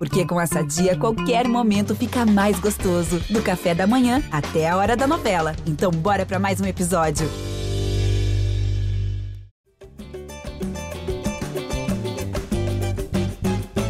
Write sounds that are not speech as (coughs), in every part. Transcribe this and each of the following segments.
Porque com essa dia, qualquer momento fica mais gostoso. Do café da manhã até a hora da novela. Então, bora para mais um episódio.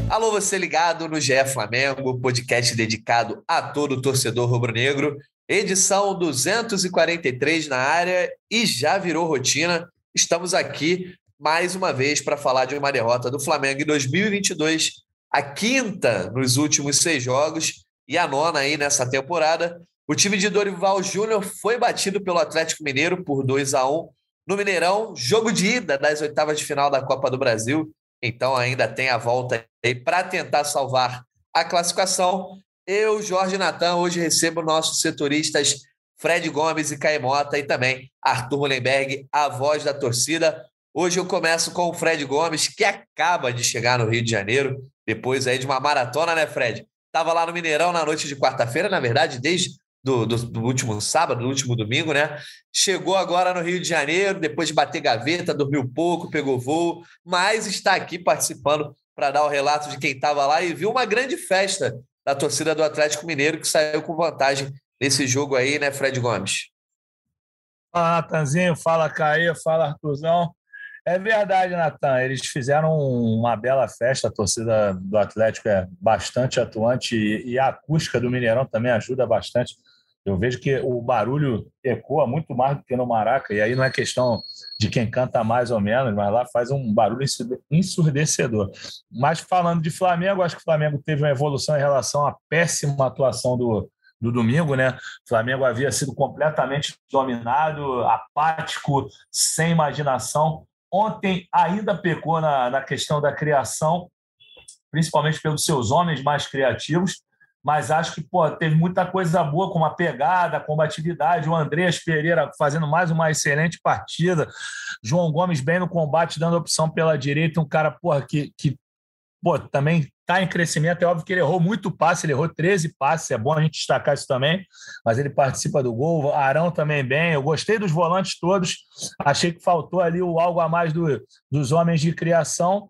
Alô, você ligado no GE Flamengo, podcast dedicado a todo torcedor rubro-negro. Edição 243 na área e já virou rotina. Estamos aqui mais uma vez para falar de uma derrota do Flamengo em 2022 a quinta nos últimos seis jogos e a nona aí nessa temporada. O time de Dorival Júnior foi batido pelo Atlético Mineiro por 2 a 1 no Mineirão, jogo de ida das oitavas de final da Copa do Brasil. Então ainda tem a volta aí para tentar salvar a classificação. Eu, Jorge Natan, hoje recebo nossos setoristas Fred Gomes e Caimota e também Arthur Mullenberg, a voz da torcida. Hoje eu começo com o Fred Gomes, que acaba de chegar no Rio de Janeiro, depois aí de uma maratona, né, Fred? Estava lá no Mineirão na noite de quarta-feira, na verdade, desde do, do, do, último sábado, do último domingo, né? Chegou agora no Rio de Janeiro, depois de bater gaveta, dormiu pouco, pegou voo, mas está aqui participando para dar o relato de quem estava lá e viu uma grande festa da torcida do Atlético Mineiro que saiu com vantagem nesse jogo aí, né, Fred Gomes? Fala, Natanzinho, fala, Caê, fala, Arthurzão. É verdade, Natan. Eles fizeram uma bela festa. A torcida do Atlético é bastante atuante e a acústica do Mineirão também ajuda bastante. Eu vejo que o barulho ecoa muito mais do que no Maraca, e aí não é questão de quem canta mais ou menos, mas lá faz um barulho ensurdecedor. Mas falando de Flamengo, acho que o Flamengo teve uma evolução em relação à péssima atuação do, do domingo, né? O Flamengo havia sido completamente dominado, apático, sem imaginação. Ontem ainda pecou na, na questão da criação, principalmente pelos seus homens mais criativos, mas acho que pô, teve muita coisa boa, como a pegada, a combatividade. O Andreas Pereira fazendo mais uma excelente partida. João Gomes bem no combate, dando opção pela direita. Um cara porra, que, que pô, também está em crescimento. É óbvio que ele errou muito passe, ele errou 13 passes, é bom a gente destacar isso também, mas ele participa do gol. Arão também bem. Eu gostei dos volantes todos, achei que faltou ali o algo a mais do, dos homens de criação.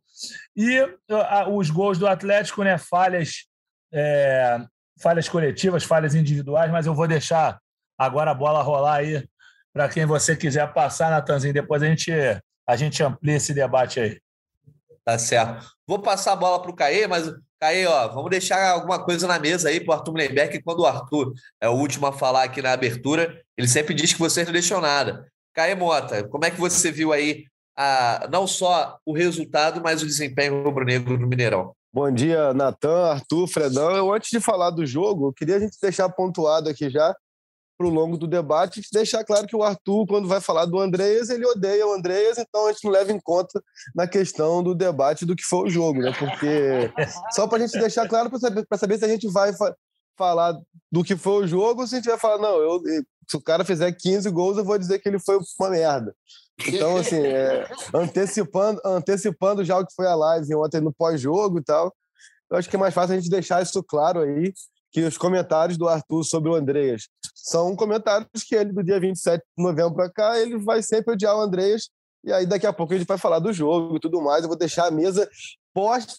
E a, os gols do Atlético, né? Falhas, é, falhas coletivas, falhas individuais, mas eu vou deixar agora a bola rolar aí para quem você quiser passar, Natanzinho. Depois a gente, a gente amplia esse debate aí. Tá certo. Vou passar a bola para o Caê, mas, Caê, ó, vamos deixar alguma coisa na mesa aí para o Arthur Mullenberg, que quando o Arthur é o último a falar aqui na abertura, ele sempre diz que vocês não deixam nada. Caê Mota, como é que você viu aí a, não só o resultado, mas o desempenho rubro-negro no Mineirão? Bom dia, Natan, Arthur, Fredão. Eu, antes de falar do jogo, eu queria a gente deixar pontuado aqui já para o longo do debate, deixar claro que o Arthur, quando vai falar do Andreas, ele odeia o Andreas, então a gente não leva em conta na questão do debate do que foi o jogo, né? Porque (laughs) só para a gente deixar claro para saber, saber se a gente vai fa falar do que foi o jogo ou se a gente vai falar, não, eu, se o cara fizer 15 gols, eu vou dizer que ele foi uma merda. Então, assim, é, antecipando, antecipando já o que foi a live ontem no pós-jogo e tal, eu acho que é mais fácil a gente deixar isso claro aí que os comentários do Arthur sobre o Andreas são comentários que ele, do dia 27 de novembro para cá, ele vai sempre odiar o Andreas. E aí, daqui a pouco, a gente vai falar do jogo e tudo mais. Eu vou deixar a mesa posta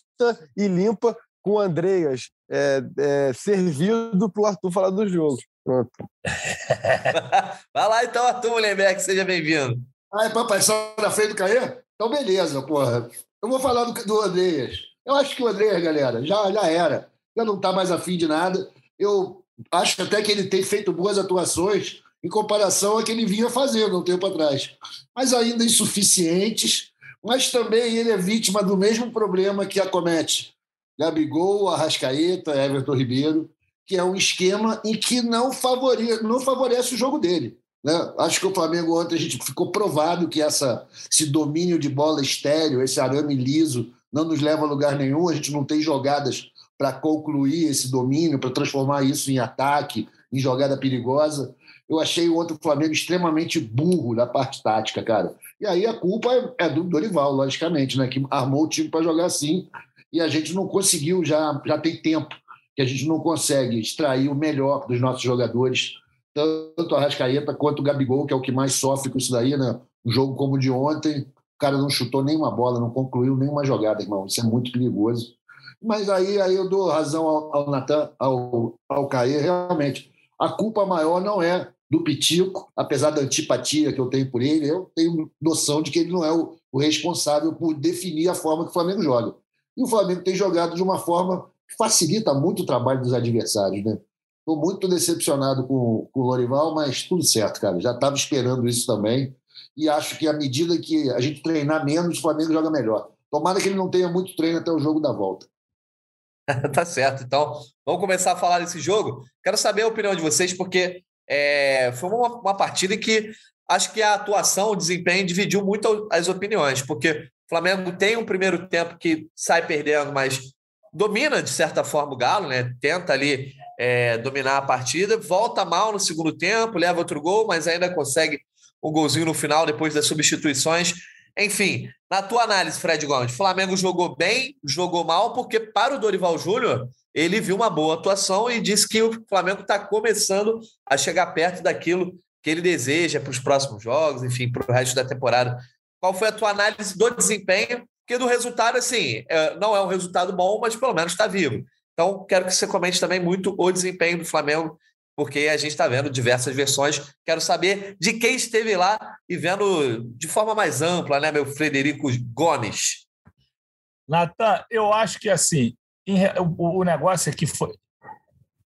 e limpa com o Andreas é, é, servido para o Arthur falar do jogo. Pronto. (laughs) vai lá então, Arthur Mullenberg, seja bem-vindo. Ai, papai, só na frente do Caê? Então, beleza, porra. Eu vou falar do, do Andreas. Eu acho que o Andreas, galera, já, já era já não está mais afim de nada. Eu acho até que ele tem feito boas atuações em comparação a que ele vinha fazendo um tempo atrás, mas ainda insuficientes. Mas também ele é vítima do mesmo problema que acomete Gabigol, Arrascaeta, Everton Ribeiro, que é um esquema em que não favorece, não favorece o jogo dele. Né? Acho que o Flamengo ontem a gente ficou provado que essa, esse domínio de bola estéreo, esse arame liso, não nos leva a lugar nenhum. A gente não tem jogadas para concluir esse domínio, para transformar isso em ataque, em jogada perigosa. Eu achei o outro Flamengo extremamente burro na parte tática, cara. E aí a culpa é, é do Dorival, logicamente, né? Que armou o time para jogar assim. E a gente não conseguiu, já, já tem tempo que a gente não consegue extrair o melhor dos nossos jogadores, tanto a Rascaeta quanto o Gabigol, que é o que mais sofre com isso daí, né? Um jogo como o de ontem, o cara não chutou nenhuma bola, não concluiu nenhuma jogada, irmão. Isso é muito perigoso. Mas aí, aí eu dou razão ao, Natan, ao, ao Caê, realmente. A culpa maior não é do Pitico, apesar da antipatia que eu tenho por ele, eu tenho noção de que ele não é o, o responsável por definir a forma que o Flamengo joga. E o Flamengo tem jogado de uma forma que facilita muito o trabalho dos adversários, né? Estou muito decepcionado com, com o Lorival, mas tudo certo, cara. Já estava esperando isso também. E acho que à medida que a gente treinar menos, o Flamengo joga melhor. Tomara que ele não tenha muito treino até o jogo da volta. (laughs) tá certo. Então, vamos começar a falar desse jogo. Quero saber a opinião de vocês, porque é, foi uma, uma partida que acho que a atuação, o desempenho dividiu muito as opiniões, porque o Flamengo tem um primeiro tempo que sai perdendo, mas domina, de certa forma, o Galo, né? Tenta ali é, dominar a partida, volta mal no segundo tempo, leva outro gol, mas ainda consegue um golzinho no final depois das substituições. Enfim, na tua análise, Fred Gomes, Flamengo jogou bem, jogou mal, porque para o Dorival Júnior, ele viu uma boa atuação e disse que o Flamengo está começando a chegar perto daquilo que ele deseja para os próximos jogos, enfim, para o resto da temporada. Qual foi a tua análise do desempenho? Porque do resultado, assim, é, não é um resultado bom, mas pelo menos está vivo. Então, quero que você comente também muito o desempenho do Flamengo porque a gente está vendo diversas versões. Quero saber de quem esteve lá e vendo de forma mais ampla, né, meu Frederico Gomes? Natan, eu acho que assim, o negócio é que foi.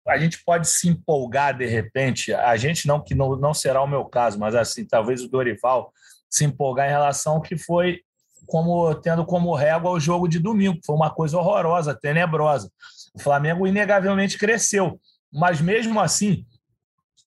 A gente pode se empolgar de repente, a gente não, que não, não será o meu caso, mas assim, talvez o Dorival se empolgar em relação ao que foi como tendo como régua o jogo de domingo, que foi uma coisa horrorosa, tenebrosa. O Flamengo inegavelmente cresceu mas mesmo assim,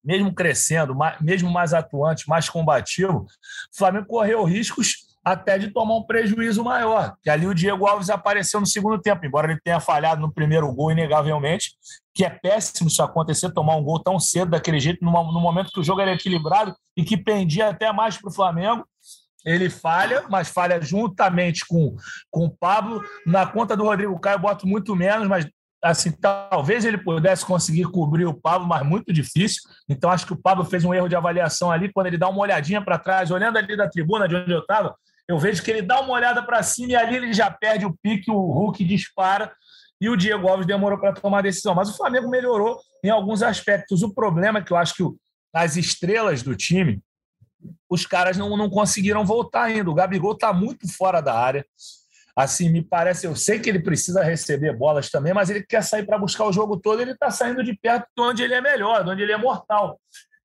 mesmo crescendo, mesmo mais atuante, mais combativo, o Flamengo correu riscos até de tomar um prejuízo maior. Que ali o Diego Alves apareceu no segundo tempo, embora ele tenha falhado no primeiro gol, inegavelmente, que é péssimo isso acontecer, tomar um gol tão cedo daquele jeito, no momento que o jogo era equilibrado e que pendia até mais para o Flamengo. Ele falha, mas falha juntamente com, com o Pablo. Na conta do Rodrigo Caio, boto muito menos, mas assim, talvez ele pudesse conseguir cobrir o Pablo, mas muito difícil. Então, acho que o Pablo fez um erro de avaliação ali, quando ele dá uma olhadinha para trás, olhando ali da tribuna de onde eu estava, eu vejo que ele dá uma olhada para cima e ali ele já perde o pique, o Hulk dispara e o Diego Alves demorou para tomar a decisão. Mas o Flamengo melhorou em alguns aspectos. O problema é que eu acho que as estrelas do time, os caras não, não conseguiram voltar ainda. O Gabigol está muito fora da área. Assim, me parece, eu sei que ele precisa receber bolas também, mas ele quer sair para buscar o jogo todo, ele está saindo de perto de onde ele é melhor, de onde ele é mortal.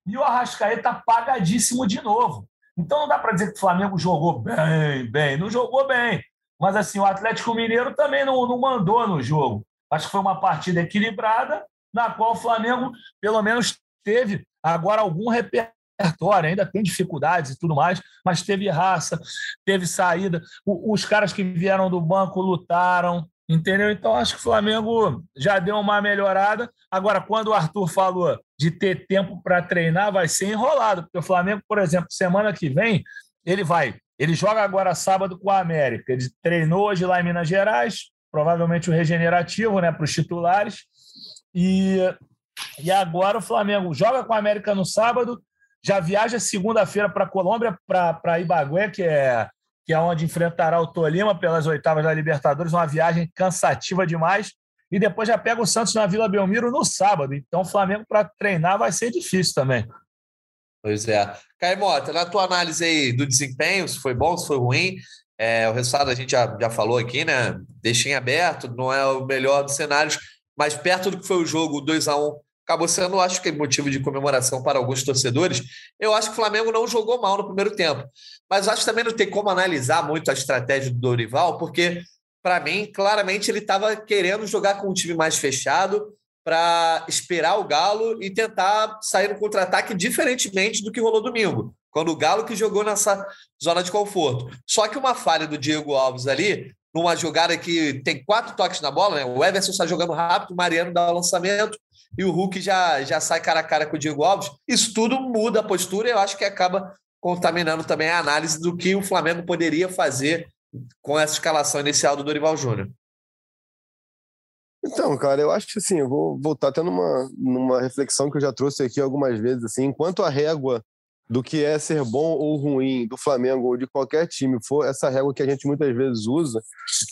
E o Arrascaeta está apagadíssimo de novo. Então não dá para dizer que o Flamengo jogou bem, bem. Não jogou bem. Mas assim, o Atlético Mineiro também não, não mandou no jogo. Acho que foi uma partida equilibrada, na qual o Flamengo, pelo menos, teve agora algum repertório repertório, ainda tem dificuldades e tudo mais, mas teve raça, teve saída. O, os caras que vieram do banco lutaram, entendeu? Então acho que o Flamengo já deu uma melhorada. Agora, quando o Arthur falou de ter tempo para treinar, vai ser enrolado, porque o Flamengo, por exemplo, semana que vem, ele vai. Ele joga agora sábado com a América. Ele treinou hoje lá em Minas Gerais, provavelmente o regenerativo, né, para os titulares. E, e agora o Flamengo joga com a América no sábado, já viaja segunda-feira para Colômbia, para Ibagué, que é, que é onde enfrentará o Tolima pelas oitavas da Libertadores, uma viagem cansativa demais. E depois já pega o Santos na Vila Belmiro no sábado. Então, o Flamengo para treinar vai ser difícil também. Pois é. Caimota, na tua análise aí do desempenho, se foi bom, se foi ruim, é, o resultado a gente já, já falou aqui, né? Deixei em aberto, não é o melhor dos cenários, mas perto do que foi o jogo 2 a 1 acabou sendo, acho que, motivo de comemoração para alguns torcedores. Eu acho que o Flamengo não jogou mal no primeiro tempo. Mas acho que também não tem como analisar muito a estratégia do Dorival, porque, para mim, claramente ele estava querendo jogar com um time mais fechado para esperar o Galo e tentar sair no contra-ataque diferentemente do que rolou domingo, quando o Galo que jogou nessa zona de conforto. Só que uma falha do Diego Alves ali, numa jogada que tem quatro toques na bola, né? o Everson está jogando rápido, o Mariano dá o lançamento, e o Hulk já, já sai cara a cara com o Diego Alves. Isso tudo muda a postura e eu acho que acaba contaminando também a análise do que o Flamengo poderia fazer com essa escalação inicial do Dorival Júnior. Então, cara, eu acho que assim, eu vou voltar até numa, numa reflexão que eu já trouxe aqui algumas vezes, assim, enquanto a régua do que é ser bom ou ruim do Flamengo ou de qualquer time for essa régua que a gente muitas vezes usa,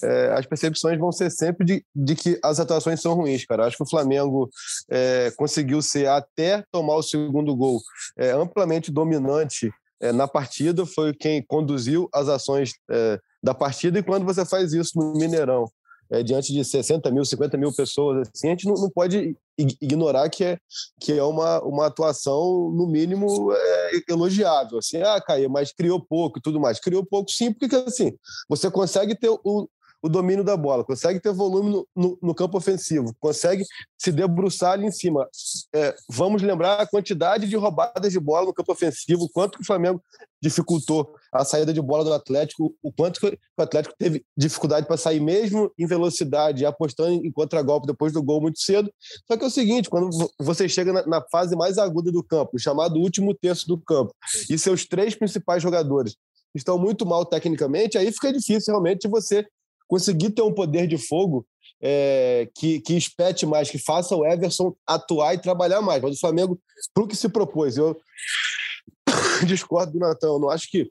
é, as percepções vão ser sempre de, de que as atuações são ruins, cara. Acho que o Flamengo é, conseguiu ser, até tomar o segundo gol, é, amplamente dominante é, na partida, foi quem conduziu as ações é, da partida, e quando você faz isso no Mineirão, é, diante de 60 mil, 50 mil pessoas, assim, a gente não, não pode ignorar que é, que é uma, uma atuação, no mínimo, é, elogiável. Assim, ah, Caio, mas criou pouco e tudo mais. Criou pouco, sim, porque assim, você consegue ter o, o domínio da bola, consegue ter volume no, no, no campo ofensivo, consegue se debruçar ali em cima. É, vamos lembrar a quantidade de roubadas de bola no campo ofensivo, quanto que o Flamengo dificultou a saída de bola do Atlético, o quanto que o Atlético teve dificuldade para sair mesmo em velocidade, apostando em contragolpe depois do gol muito cedo. Só que é o seguinte, quando você chega na, na fase mais aguda do campo, chamado último terço do campo, e seus três principais jogadores estão muito mal tecnicamente, aí fica difícil realmente você conseguir ter um poder de fogo é, que, que espete mais, que faça o Everson atuar e trabalhar mais. Mas o Flamengo, para o que se propôs, eu (coughs) discordo do Natão. Não acho que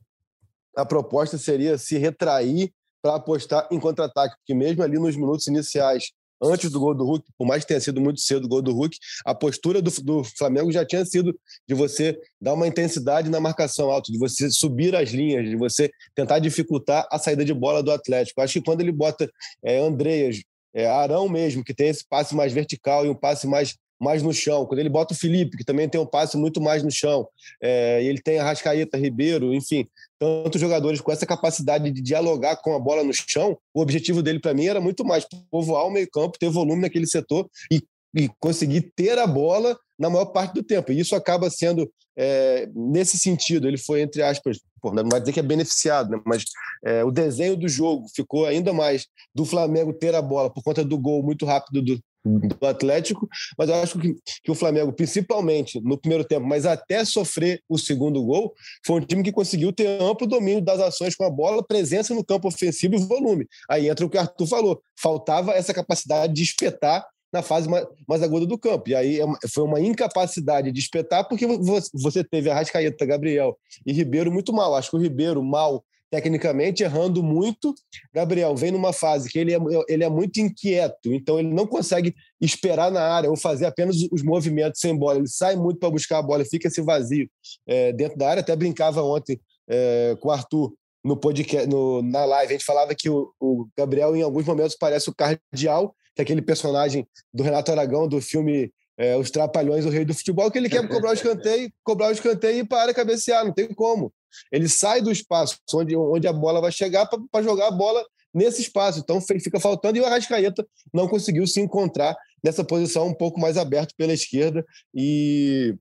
a proposta seria se retrair para apostar em contra-ataque, porque mesmo ali nos minutos iniciais, antes do gol do Hulk, por mais que tenha sido muito cedo o gol do Hulk, a postura do, do Flamengo já tinha sido de você dar uma intensidade na marcação alta, de você subir as linhas, de você tentar dificultar a saída de bola do Atlético. Acho que quando ele bota é, Andreas, é, Arão mesmo, que tem esse passe mais vertical e um passe mais mais no chão. Quando ele bota o Felipe, que também tem um passe muito mais no chão, é, ele tem a Rascaeta, Ribeiro, enfim, tantos jogadores com essa capacidade de dialogar com a bola no chão, o objetivo dele para mim era muito mais povoar o meio-campo, ter volume naquele setor e, e conseguir ter a bola na maior parte do tempo. E isso acaba sendo, é, nesse sentido, ele foi, entre aspas, pô, não vai dizer que é beneficiado, né? mas é, o desenho do jogo ficou ainda mais do Flamengo ter a bola por conta do gol muito rápido do, do Atlético, mas eu acho que, que o Flamengo, principalmente no primeiro tempo, mas até sofrer o segundo gol, foi um time que conseguiu ter amplo domínio das ações com a bola, presença no campo ofensivo e volume. Aí entra o que o Arthur falou, faltava essa capacidade de espetar na fase mais, mais aguda do campo. E aí é foi uma incapacidade de espetar, porque você teve a Rascaeta, Gabriel e Ribeiro muito mal. Acho que o Ribeiro mal tecnicamente, errando muito. Gabriel vem numa fase que ele é, ele é muito inquieto, então ele não consegue esperar na área ou fazer apenas os movimentos sem bola. Ele sai muito para buscar a bola, fica esse vazio é, dentro da área. Até brincava ontem é, com o Arthur no podcast, no, na live. A gente falava que o, o, Gabriel, em alguns momentos, parece o Cardial, que é aquele personagem do Renato Aragão, do filme é, Os Trapalhões, o Rei do Futebol, que ele quer cobrar o escanteio, cobrar o escanteio e para cabecear, não tem como. Ele sai do espaço onde, onde a bola vai chegar para jogar a bola nesse espaço. Então fica faltando e o Arrascaeta não conseguiu se encontrar nessa posição um pouco mais aberto pela esquerda e,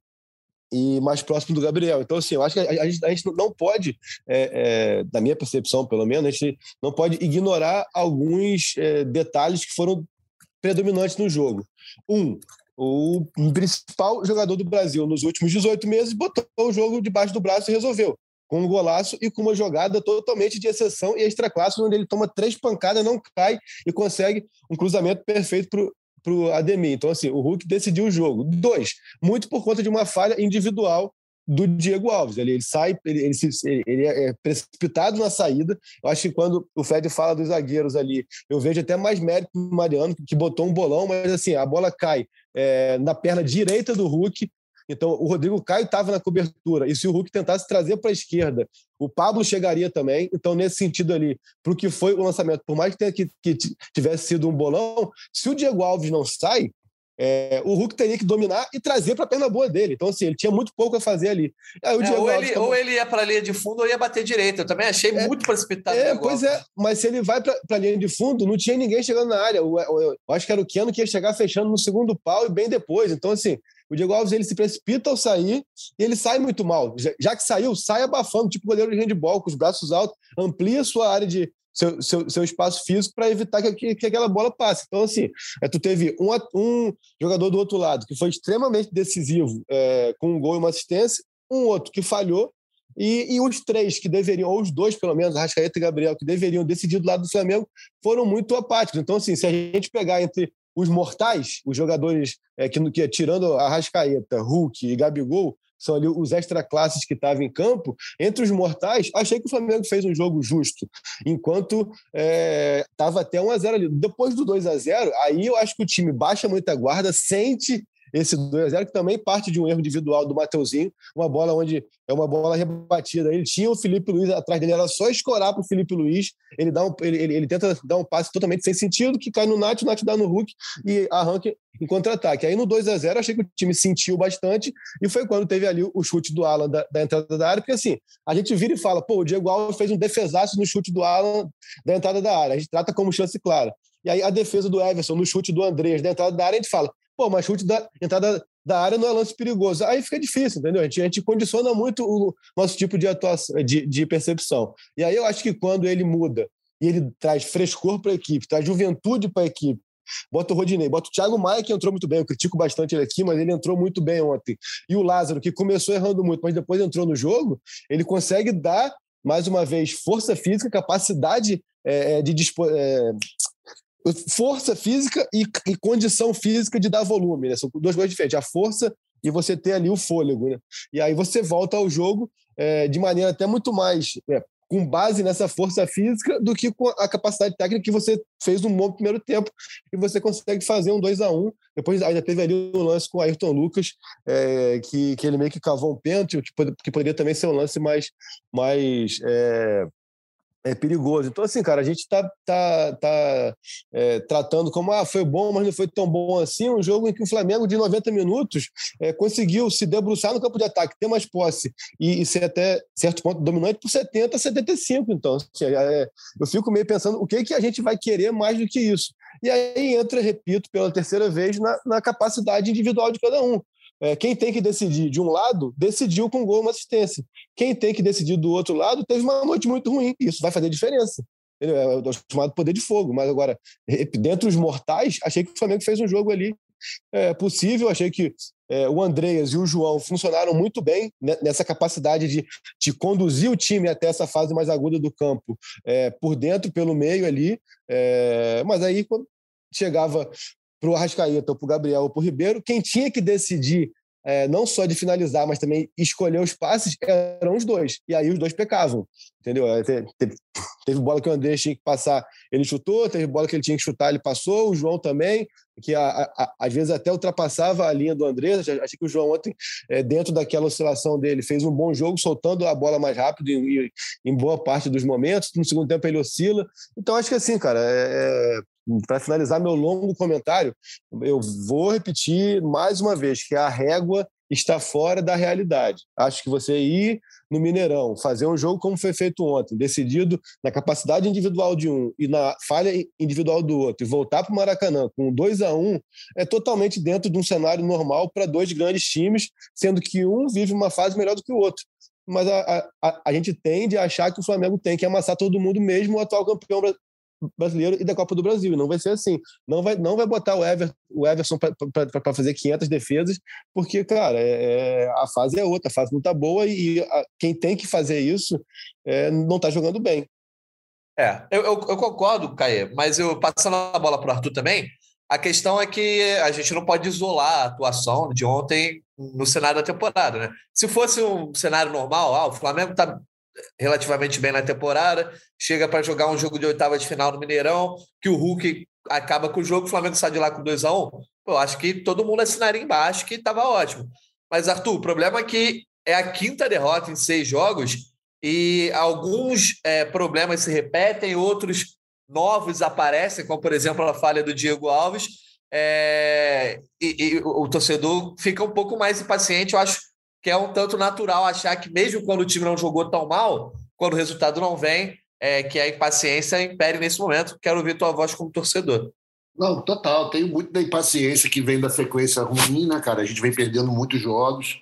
e mais próximo do Gabriel. Então, assim, eu acho que a, a, gente, a gente, não pode, é, é, da minha percepção pelo menos, a gente não pode ignorar alguns é, detalhes que foram predominantes no jogo. Um, o principal jogador do Brasil nos últimos 18 meses botou o jogo debaixo do braço e resolveu com um golaço e com uma jogada totalmente de exceção e extra-classe, onde ele toma três pancadas, não cai e consegue um cruzamento perfeito para o Ademir. Então, assim, o Hulk decidiu o jogo. Dois, muito por conta de uma falha individual do Diego Alves. Ele, ele sai, ele, ele, ele, é precipitado na saída. Eu acho que quando o Fred fala dos zagueiros ali, eu vejo até mais mérito no Mariano, que botou um bolão, mas assim, a bola cai é, na perna direita do Hulk, então, o Rodrigo Caio estava na cobertura. E se o Hulk tentasse trazer para a esquerda, o Pablo chegaria também. Então, nesse sentido ali, para o que foi o lançamento, por mais que, tenha, que, que tivesse sido um bolão, se o Diego Alves não sai, é, o Hulk teria que dominar e trazer para a perna boa dele. Então, assim, ele tinha muito pouco a fazer ali. É, ou, ele, ou, ele, ia para a linha de fundo ou ia bater direito. Eu também achei é, muito precipitado. É, pois é, mas se ele vai para a linha de fundo, não tinha ninguém chegando na área. Eu, eu, eu, acho que era o Keno que ia chegar fechando no segundo pau e bem depois. Então, assim, o Diego Alves ele se precipita ao sair e ele sai muito mal. Já, que saiu, sai abafando, tipo goleiro de handball, com os braços altos, amplia sua área de, seu, seu, seu, espaço físico para evitar que, que, aquela bola passe. Então, assim, é, tu teve um, um jogador do outro lado que foi extremamente decisivo é, com um gol e uma assistência, um outro que falhou, e, e, os três que deveriam, ou os dois pelo menos, Arrascaeta e Gabriel, que deveriam decidir do lado do Flamengo, foram muito apáticos. Então, assim, se a gente pegar entre os mortais, os jogadores é, que, que tirando a Rascaeta, Hulk e Gabigol, são ali os extra classes que estavam em campo, entre os mortais, achei que o Flamengo fez um jogo justo, enquanto estava é, até 1 a 0 ali. Depois do 2 a 0 aí eu acho que o time baixa muita guarda, sente esse 2 a 0 que também parte de um erro individual do Mateuzinho, uma bola onde é uma bola rebatida. Ele tinha o Felipe Luiz atrás dele, era só escorar para o Felipe Luiz. Ele, dá um, ele, ele, ele, tenta dar um passe totalmente sem sentido, que cai no Nath, o Nath dá no Hulk e arranca em contra-ataque. Aí no 2 a 0 achei que o time sentiu bastante e foi quando teve ali o chute do Alan da, da entrada da área, porque assim, a gente vira e fala, pô, o Diego Alves fez um defesaço no chute do Alan da entrada da área. A gente trata como chance clara. E aí a defesa do Everson no chute do Andrés da entrada da área, a gente fala, pô, mas chute da entrada da área não é lance perigoso. Aí fica difícil, entendeu? A gente, a gente condiciona muito o nosso tipo de atuação, de, de percepção. E aí eu acho que quando ele muda e ele traz frescor para a equipe, traz juventude para a equipe, bota o Rodinei, bota o Thiago Maia, que entrou muito bem, eu critico bastante ele aqui, mas ele entrou muito bem ontem. E o Lázaro, que começou errando muito, mas depois entrou no jogo, ele consegue dar, mais uma vez, força física, capacidade é, de dispor, é, força física e, e, condição física de dar volume, né? São duas coisas diferentes. A força e você ter ali o fôlego, né? E aí você volta ao jogo é, de maneira até muito mais é, com base nessa força física do que com a capacidade técnica que você fez um bom primeiro tempo e você consegue fazer um 2 a 1 um. Depois ainda teve ali um lance com o Ayrton Lucas, é, que, que ele meio que cavou um pênalti, que, que poderia também ser um lance mais, mais é, é perigoso. Então, assim, cara, a gente está tá, tá, é, tratando como ah, foi bom, mas não foi tão bom assim. Um jogo em que o Flamengo, de 90 minutos, é, conseguiu se debruçar no campo de ataque, ter mais posse e, e ser até certo ponto dominante por 70 a 75. Então, assim, é, eu fico meio pensando o que, que a gente vai querer mais do que isso. E aí entra, repito, pela terceira vez, na, na capacidade individual de cada um. É, quem tem que decidir de um lado, decidiu com gol uma assistência. Quem tem que decidir do outro lado, teve uma noite muito ruim. Isso vai fazer diferença. É o chamado poder de fogo. Mas agora, dentre os mortais, achei que o Flamengo fez um jogo ali é, possível. Achei que é, o Andreas e o João funcionaram muito bem nessa capacidade de, de conduzir o time até essa fase mais aguda do campo, é, por dentro, pelo meio ali. É, mas aí, quando chegava para o Arrascaeta, para o Gabriel ou para o Ribeiro, quem tinha que decidir é, não só de finalizar, mas também escolher os passes, eram os dois. E aí os dois pecavam, entendeu? Teve, teve bola que o André tinha que passar, ele chutou, teve bola que ele tinha que chutar, ele passou, o João também, que a, a, às vezes até ultrapassava a linha do André. Achei que o João ontem, é, dentro daquela oscilação dele, fez um bom jogo, soltando a bola mais rápido em, em boa parte dos momentos. No segundo tempo ele oscila. Então acho que assim, cara, é, é para finalizar meu longo comentário, eu vou repetir mais uma vez que a régua está fora da realidade. Acho que você ir no Mineirão, fazer um jogo como foi feito ontem, decidido na capacidade individual de um e na falha individual do outro, e voltar para o Maracanã com 2 a 1 um, é totalmente dentro de um cenário normal para dois grandes times, sendo que um vive uma fase melhor do que o outro. Mas a, a, a gente tende a achar que o Flamengo tem que amassar todo mundo, mesmo o atual campeão brasileiro e da Copa do Brasil. E não vai ser assim. Não vai, não vai botar o, Ever, o Everson para fazer 500 defesas, porque, cara, é, é, a fase é outra, a fase não está boa e a, quem tem que fazer isso é, não está jogando bem. É, eu, eu, eu concordo, Caê, mas eu passando a bola para o Arthur também, a questão é que a gente não pode isolar a atuação de ontem no cenário da temporada, né? Se fosse um cenário normal, ah, o Flamengo está relativamente bem na temporada, chega para jogar um jogo de oitava de final no Mineirão, que o Hulk acaba com o jogo, o Flamengo sai de lá com 2 a 1 um, eu acho que todo mundo assinaria embaixo que estava ótimo. Mas, Arthur, o problema é que é a quinta derrota em seis jogos e alguns é, problemas se repetem, outros novos aparecem, como, por exemplo, a falha do Diego Alves, é, e, e o torcedor fica um pouco mais impaciente, eu acho que é um tanto natural achar que, mesmo quando o time não jogou tão mal, quando o resultado não vem, é, que a impaciência impere nesse momento. Quero ouvir tua voz como torcedor. Não, total. Tenho muito da impaciência que vem da frequência ruim, né, cara? A gente vem perdendo muitos jogos.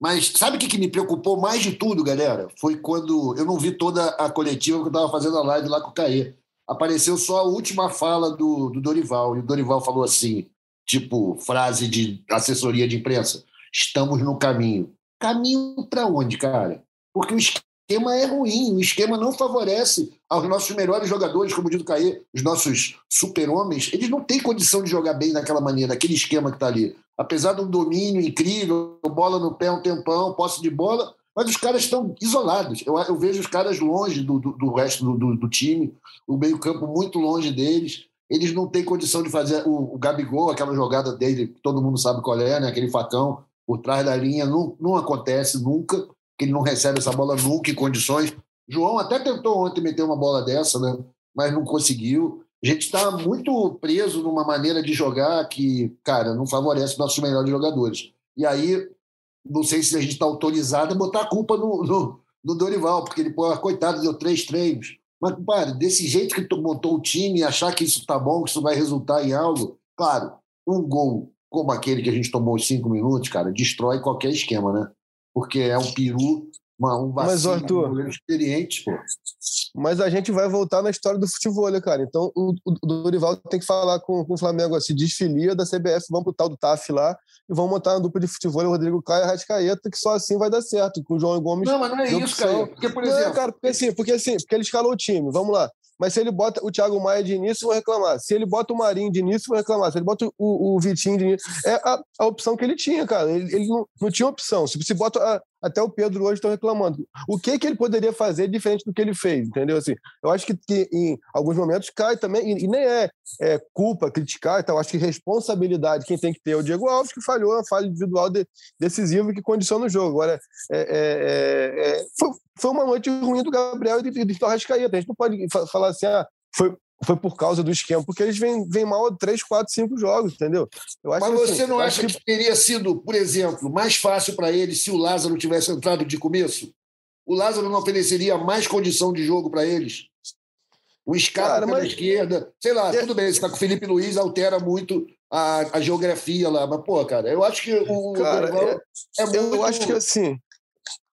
Mas sabe o que, que me preocupou mais de tudo, galera? Foi quando eu não vi toda a coletiva que eu estava fazendo a live lá com o Caê. Apareceu só a última fala do, do Dorival. E o Dorival falou assim, tipo, frase de assessoria de imprensa estamos no caminho. Caminho para onde, cara? Porque o esquema é ruim, o esquema não favorece aos nossos melhores jogadores, como diz o Caê, os nossos super-homens, eles não têm condição de jogar bem daquela maneira, naquele esquema que está ali. Apesar um domínio incrível, bola no pé um tempão, posse de bola, mas os caras estão isolados. Eu, eu vejo os caras longe do, do, do resto do, do, do, time, o meio-campo muito longe deles. Eles não têm condição de fazer o, o Gabigol, aquela jogada dele, todo mundo sabe qual é, né? aquele facão por trás da linha, não, não acontece nunca, que ele não recebe essa bola nunca em condições. João até tentou ontem meter uma bola dessa, né? mas não conseguiu. A gente está muito preso numa maneira de jogar que, cara, não favorece nossos melhores jogadores. E aí não sei se a gente está autorizado a botar a culpa no, no, no, Dorival, porque ele, pô, coitado, deu três treinos. Mas, cara, desse jeito que tu montou o time, achar que isso tá bom, que isso vai resultar em algo, claro, um gol como aquele que a gente tomou os cinco minutos, cara, destrói qualquer esquema, né? Porque é um peru, uma, um vacilo, Mas, Arthur, um experiente, pô. Mas a gente vai voltar na história do futebol, né, cara? Então o, o Dorival tem que falar com, com o Flamengo assim: desfilia da CBF, vamos pro tal do TAF lá e vamos montar uma dupla de futebol, o Rodrigo Caio e Rascaeta, que só assim vai dar certo, com o João Gomes. Não, mas não é isso, cara. Porque, por exemplo. Não, cara, porque assim, porque assim, porque ele escalou o time, vamos lá. Mas se ele bota o Thiago Maia de início, vão reclamar. Se ele bota o Marinho de início, vão reclamar. Se ele bota o, o Vitinho de início. É a, a opção que ele tinha, cara. Ele, ele não, não, tinha opção. Se, se bota. A, até o Pedro hoje estão reclamando. O que que ele poderia fazer diferente do que ele fez, entendeu? Assim, eu acho que, que em alguns momentos cai também, e, e nem é, é, culpa criticar, então acho que responsabilidade quem tem que ter é o Diego Alves, que falhou uma falha individual de, decisiva que condiciona o jogo. Agora, é, é, é foi, foi uma noite ruim do Gabriel e do, do Arrascaeta. A gente não pode falar assim, ah, foi, foi por causa do esquema, porque eles vêm, vêm mal 3, 4, 5 jogos, entendeu? Mas que, você assim, não acha que... que... teria sido, por exemplo, mais fácil para ele se o Lázaro tivesse entrado de começo? O Lázaro não ofereceria mais condição de jogo para eles? O escape pela mas... esquerda, sei lá, é... tudo bem, você está com o Felipe Luiz, altera muito a, a, geografia lá, mas, pô, cara, eu acho que o. Cara, é, é muito... Eu acho que assim,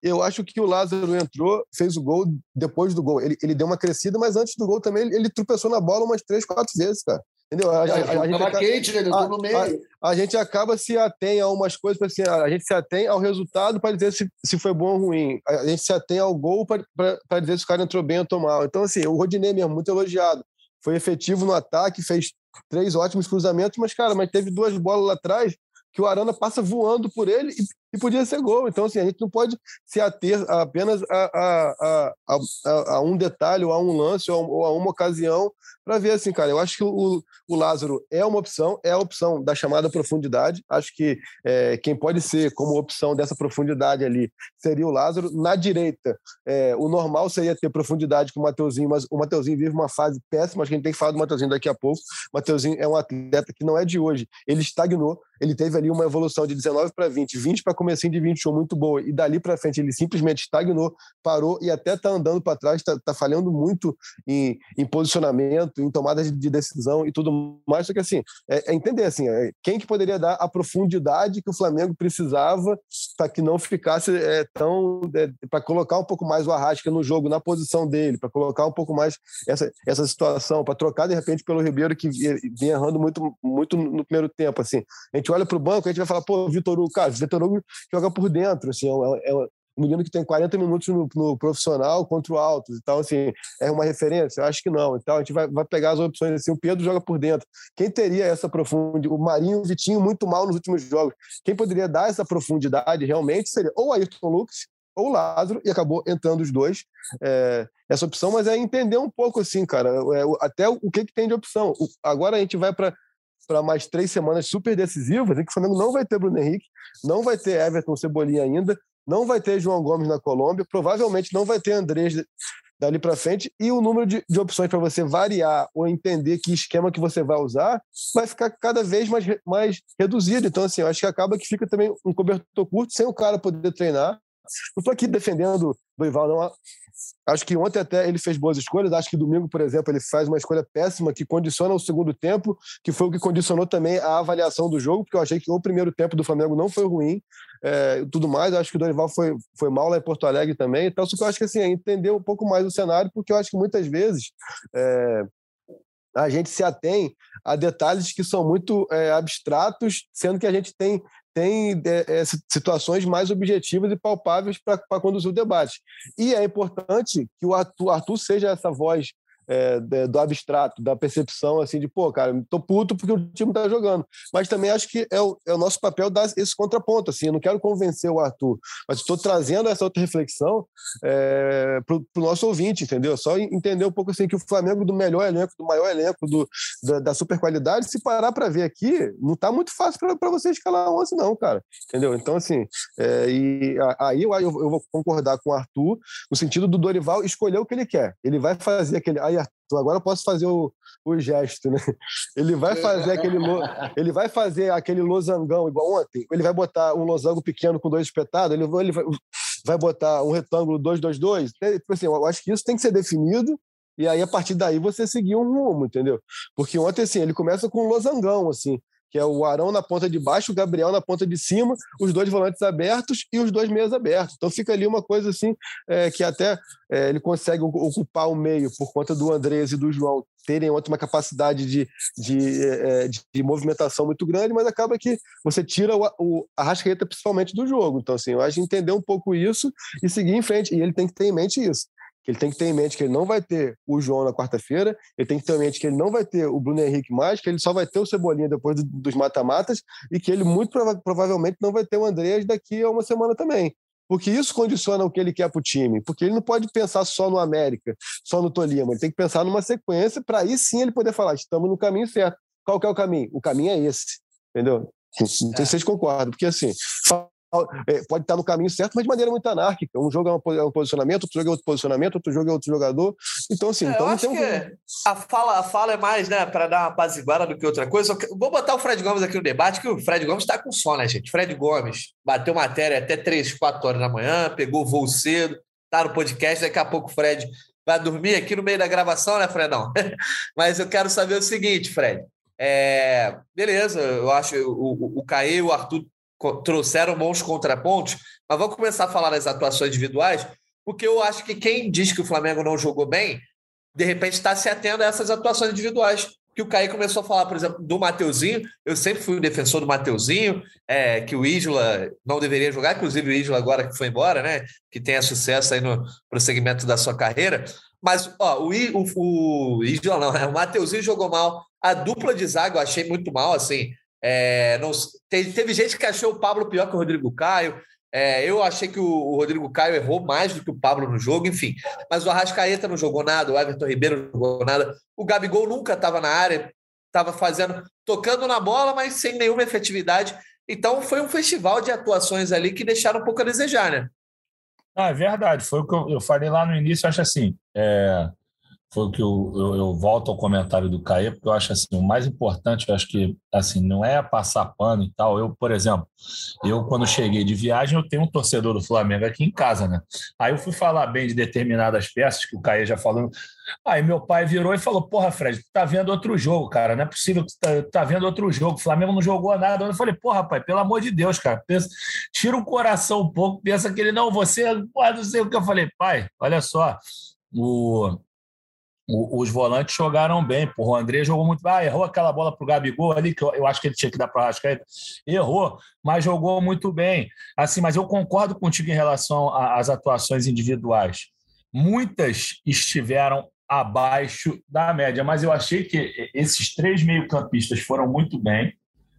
eu acho que o Lázaro entrou, fez o gol depois do gol. Ele, ele deu uma crescida, mas antes do gol também ele, ele tropeçou na bola umas três, quatro vezes, cara. Entendeu? A, a, a, a gente acaba, quente, né? no meio. A, gente acaba se atém a umas coisas, assim, a, gente se atém ao resultado para dizer se, se foi bom ou ruim. A gente se atém ao gol para dizer se o cara entrou bem ou entrou mal. Então, assim, o Rodinei mesmo, muito elogiado. Foi efetivo no ataque, fez três ótimos cruzamentos, mas, cara, mas teve duas bolas lá atrás que o Arana passa voando por ele e, podia ser gol. Então, assim, a gente não pode se ater apenas a, a, a, a um detalhe, ou a um lance, ou a uma ocasião, para ver assim, cara. Eu acho que o, o Lázaro é uma opção, é a opção da chamada profundidade. Acho que é, quem pode ser como opção dessa profundidade ali seria o Lázaro. Na direita, é, o normal seria ter profundidade com o Mateuzinho, mas o Mateuzinho vive uma fase péssima. Acho que a gente tem que falar do Mateuzinho daqui a pouco. O Mateuzinho é um atleta que não é de hoje. Ele estagnou, ele teve ali uma evolução de 19 para 20, 20 para comecinho de 21 muito boa, e dali para frente ele simplesmente estagnou, parou e até está andando para trás, está tá falhando muito em, em, posicionamento, em tomada de decisão e tudo mais. Só que assim, é, é entender assim, é, quem que poderia dar a profundidade que o Flamengo precisava para que não ficasse é, tão. É, para colocar um pouco mais o Arrasca no jogo, na posição dele, para colocar um pouco mais essa, essa situação, para trocar de repente pelo Ribeiro, que vinha errando muito, muito no primeiro tempo. Assim. A gente olha para o banco, a gente vai falar, pô, Vitor Hugo, cara, Vitor Hugo joga por dentro, assim, é, é um menino que tem 40 minutos no, no, profissional contra o Altos, então, assim, é uma referência? Eu acho que não. Então, a gente vai, vai pegar as opções, assim, o Pedro joga por dentro. Quem teria essa profundidade? O Marinho o Vitinho muito mal nos últimos jogos. Quem poderia dar essa profundidade realmente seria ou Ayrton Lucas ou Lázaro, e acabou entrando os dois. É, essa opção, mas é entender um pouco, assim, cara, é, até o, o que, que tem de opção. O, agora a gente vai para para mais três semanas super decisivas, em que o Flamengo não vai ter Bruno Henrique, não vai ter Everton Cebolinha ainda, não vai ter João Gomes na Colômbia, provavelmente não vai ter Andrés dali para frente, e o número de, de opções para você variar ou entender que esquema que você vai usar vai ficar cada vez mais, mais reduzido. Então, assim, eu acho que acaba que fica também um cobertor curto sem o cara poder treinar. Não estou aqui defendendo o Ival, não. Acho que ontem até ele fez boas escolhas. Acho que domingo, por exemplo, ele faz uma escolha péssima que condiciona o segundo tempo, que foi o que condicionou também a avaliação do jogo, porque eu achei que o primeiro tempo do Flamengo não foi ruim. É, tudo mais, eu acho que o Dorival foi, foi mal lá em Porto Alegre também. Então, só que eu acho que assim, é entender um pouco mais o cenário, porque eu acho que muitas vezes é, a gente se atém a detalhes que são muito é, abstratos, sendo que a gente tem tem é, é, situações mais objetivas e palpáveis para conduzir o debate. E é importante que o Arthur, Arthur seja essa voz é, do abstrato, da percepção, assim, de, pô, cara, tô puto porque o time tá jogando. Mas também acho que é o, é o nosso papel dar esse contraponto, assim, eu não quero convencer o Arthur, mas estou trazendo essa outra reflexão é, pro, pro nosso ouvinte, entendeu? Só entender um pouco, assim, que o Flamengo do melhor elenco, do maior elenco, do, da, da super qualidade, se parar para ver aqui, não tá muito fácil para você escalar 11, não, cara, entendeu? Então, assim, é, e aí eu, eu, vou concordar com o Arthur no sentido do Dorival escolher o que ele quer. Ele vai fazer aquele. Aí agora eu posso fazer o, o gesto, né? Ele vai fazer aquele ele vai fazer aquele losangão igual ontem. Ele vai botar um losango pequeno com dois espetados. Ele, ele vai, vai botar um retângulo 2-2-2. Né? Tipo assim, eu acho que isso tem que ser definido e aí a partir daí você seguir um rumo, entendeu? Porque ontem assim ele começa com um losangão assim que é o Arão na ponta de baixo, o Gabriel na ponta de cima, os dois volantes abertos e os dois meias abertos. Então fica ali uma coisa assim é, que até é, ele consegue ocupar o meio por conta do Andrés e do João terem outra uma capacidade de, de, é, de, de, movimentação muito grande, mas acaba que você tira o, o Arrascaeta principalmente do jogo. Então, assim, eu acho entender um pouco isso e seguir em frente. E ele tem que ter em mente isso ele tem que ter em mente que ele não vai ter o João na quarta-feira, ele tem que ter em mente que ele não vai ter o Bruno Henrique mais, que ele só vai ter o Cebolinha depois do, dos mata-matas e que ele muito prova provavelmente não vai ter o Andreas daqui a uma semana também. Porque isso condiciona o que ele quer para o time. Porque ele não pode pensar só no América, só no Tolima. Ele tem que pensar numa sequência para aí sim ele poder falar: estamos no caminho certo. Qual que é o caminho? O caminho é esse. Entendeu? Não sei se vocês concordam, porque assim, é, pode estar no caminho certo, mas de maneira muito anárquica. Um jogo é, é um posicionamento, outro jogo é outro posicionamento, outro jogo é outro jogador. Então, assim, é, então eu acho que a fala, a fala é mais, né, para dar uma apaziguada do que outra coisa. Vou botar o Fred Gomes aqui no debate, que o Fred Gomes está com sono, né, gente? Fred Gomes bateu matéria até 3, 4 horas da manhã, pegou voo cedo, tá no podcast, daqui a pouco o Fred vai dormir aqui no meio da gravação, né, Fredão? (laughs) mas eu quero saber o seguinte, Fred. É, beleza, eu acho o, o, o Caê e o Arthur trouxeram bons contrapontos, mas vamos começar a falar das atuações individuais, porque eu acho que quem diz que o Flamengo não jogou bem, de repente está se atendo a essas atuações individuais. Que o Caí começou a falar, por exemplo, do Mateuzinho. Eu sempre fui um defensor do Mateuzinho, é, que o Isla não deveria jogar, inclusive o Isla agora que foi embora, né? Que tenha sucesso aí no prosseguimento da sua carreira. Mas, ó, o, o, o Isla não, né? O Mateuzinho jogou mal. A dupla de zaga eu achei muito mal, assim. É, não, teve, teve, gente que achou o Pablo pior que o Rodrigo Caio. É, eu achei que o, o, Rodrigo Caio errou mais do que o Pablo no jogo, enfim. Mas o Arrascaeta não jogou nada, o Everton Ribeiro não jogou nada. O Gabigol nunca estava na área, estava fazendo, tocando na bola, mas sem nenhuma efetividade. Então foi um festival de atuações ali que deixaram um pouco a desejar, né? Ah, é verdade. Foi o que eu, eu falei lá no início. Acho assim. É, foi o que eu, eu, eu, volto ao comentário do Caê, porque eu acho assim, o mais importante, eu acho que assim, não é passar pano e tal. Eu, por exemplo, eu quando cheguei de viagem, eu tenho um torcedor do Flamengo aqui em casa, né? Aí eu fui falar bem de determinadas peças que o Caê já falou. Aí meu pai virou e falou: Porra, Fred, tu tá vendo outro jogo, cara. Não é possível que tu tá, tá vendo outro jogo. O Flamengo não jogou nada. Eu falei: Porra, pai, pelo amor de Deus, cara. Pensa, tira o coração um pouco, pensa que ele não, você, porra, não sei o que. Eu falei: Pai, olha só. O, os volantes jogaram bem. Porra, o André jogou muito. Ah, errou aquela bola para o Gabigol ali, que eu, eu, acho que ele tinha que dar para o. Errou, mas jogou muito bem. Assim, mas eu concordo contigo em relação às atuações individuais. Muitas estiveram abaixo da média, mas eu achei que esses três meio-campistas foram muito bem.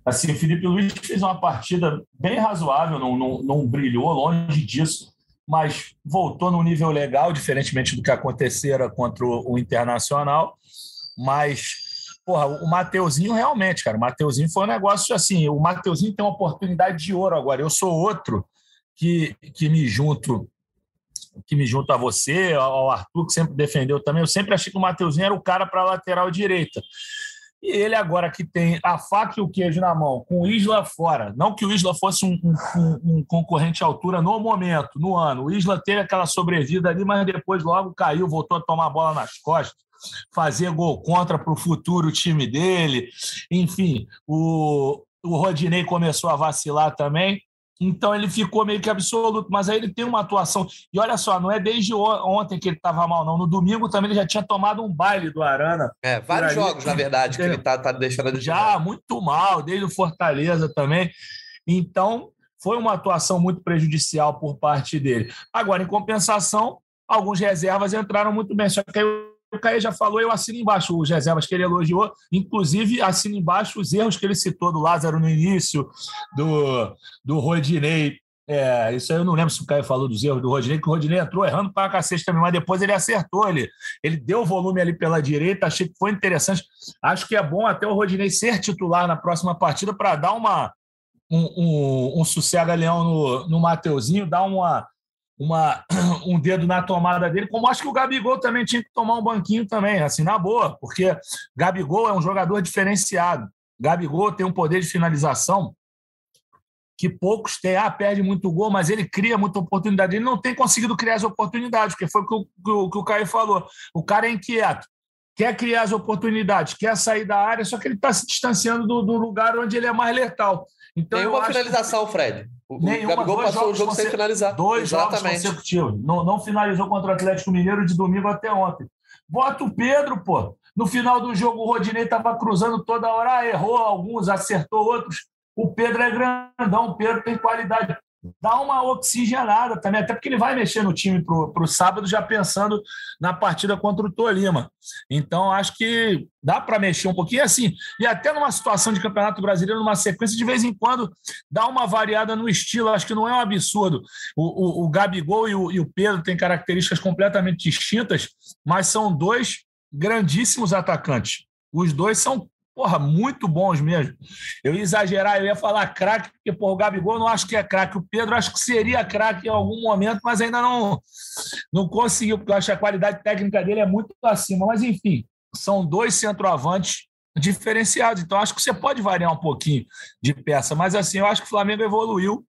Assim, o Felipe Luiz fez uma partida bem razoável, não, não, não brilhou, longe disso mas voltou no nível legal, diferentemente do que acontecera contra o, Internacional. Mas, porra, o Mateuzinho realmente, cara, o Mateuzinho foi um negócio assim. O Mateuzinho tem uma oportunidade de ouro agora. Eu sou outro que, que me junto que me junto a você, ao Arthur, que sempre defendeu também. Eu sempre achei que o Mateuzinho era o cara para lateral direita. E ele agora que tem a faca e o queijo na mão, com o Isla fora, não que o Isla fosse um, um, um, concorrente à altura no momento, no ano. O Isla teve aquela sobrevida ali, mas depois logo caiu, voltou a tomar a bola nas costas, fazer gol contra para o futuro time dele. Enfim, o, o Rodinei começou a vacilar também. Então ele ficou meio que absoluto, mas aí ele tem uma atuação. E olha só, não é desde ontem que ele estava mal, não. No domingo também ele já tinha tomado um baile do Arana. É, vários jogos, na verdade, que ele está tá deixando de Já, muito mal, desde o Fortaleza também. Então, foi uma atuação muito prejudicial por parte dele. Agora, em compensação, alguns reservas entraram muito bem. Só que aí o Caio já falou, eu assino embaixo os reservas que ele elogiou, inclusive assino embaixo os erros que ele citou do Lázaro no início, do, do Rodinei. É, isso aí eu não lembro se o Caio falou dos erros do Rodinei, que o Rodinei entrou errando para cacete também, mas depois ele acertou, ele, ele deu volume ali pela direita, achei que foi interessante. Acho que é bom até o Rodinei ser titular na próxima partida para dar uma, um, um, um sossega-leão no, no Mateuzinho, dar uma, uma, (clears throat) um dedo na tomada dele, como acho que o Gabigol também tinha que tomar um banquinho também, assim, na boa, porque Gabigol é um jogador diferenciado. Gabigol tem um poder de finalização que poucos têm. Ah, perde muito gol, mas ele cria muita oportunidade. Ele não tem conseguido criar as oportunidades, porque foi o que o, que o Caio falou. O cara é inquieto, quer criar as oportunidades, quer sair da área, só que ele está se distanciando do, do, lugar onde ele é mais letal. Então, Nenhuma finalização, que... Fred. O, Nenhuma, Gabigol passou o jogo sem finalizar. Dois Exatamente. jogos consecutivos. Não, não finalizou contra o Atlético Mineiro de domingo até ontem. Bota o Pedro, pô. No final do jogo, o Rodinei estava cruzando toda hora, errou alguns, acertou outros. O Pedro é grandão, o Pedro tem qualidade dá uma oxigenada também, até porque ele vai mexer no time para o sábado já pensando na partida contra o Tolima. Então, acho que dá para mexer um pouquinho assim. E até numa situação de Campeonato Brasileiro, numa sequência, de vez em quando dá uma variada no estilo. Acho que não é um absurdo. O, o, o Gabigol e o, e o Pedro têm características completamente distintas, mas são dois grandíssimos atacantes. Os dois são porra, muito bons mesmo. Eu ia exagerar, eu ia falar craque, porque porra, o Gabigol não acho que é craque. O Pedro acho que seria craque em algum momento, mas ainda não, não conseguiu, porque eu acho que a qualidade técnica dele é muito acima. Mas, enfim, são dois centroavantes diferenciados. Então, acho que você pode variar um pouquinho de peça. Mas, assim, eu acho que o Flamengo evoluiu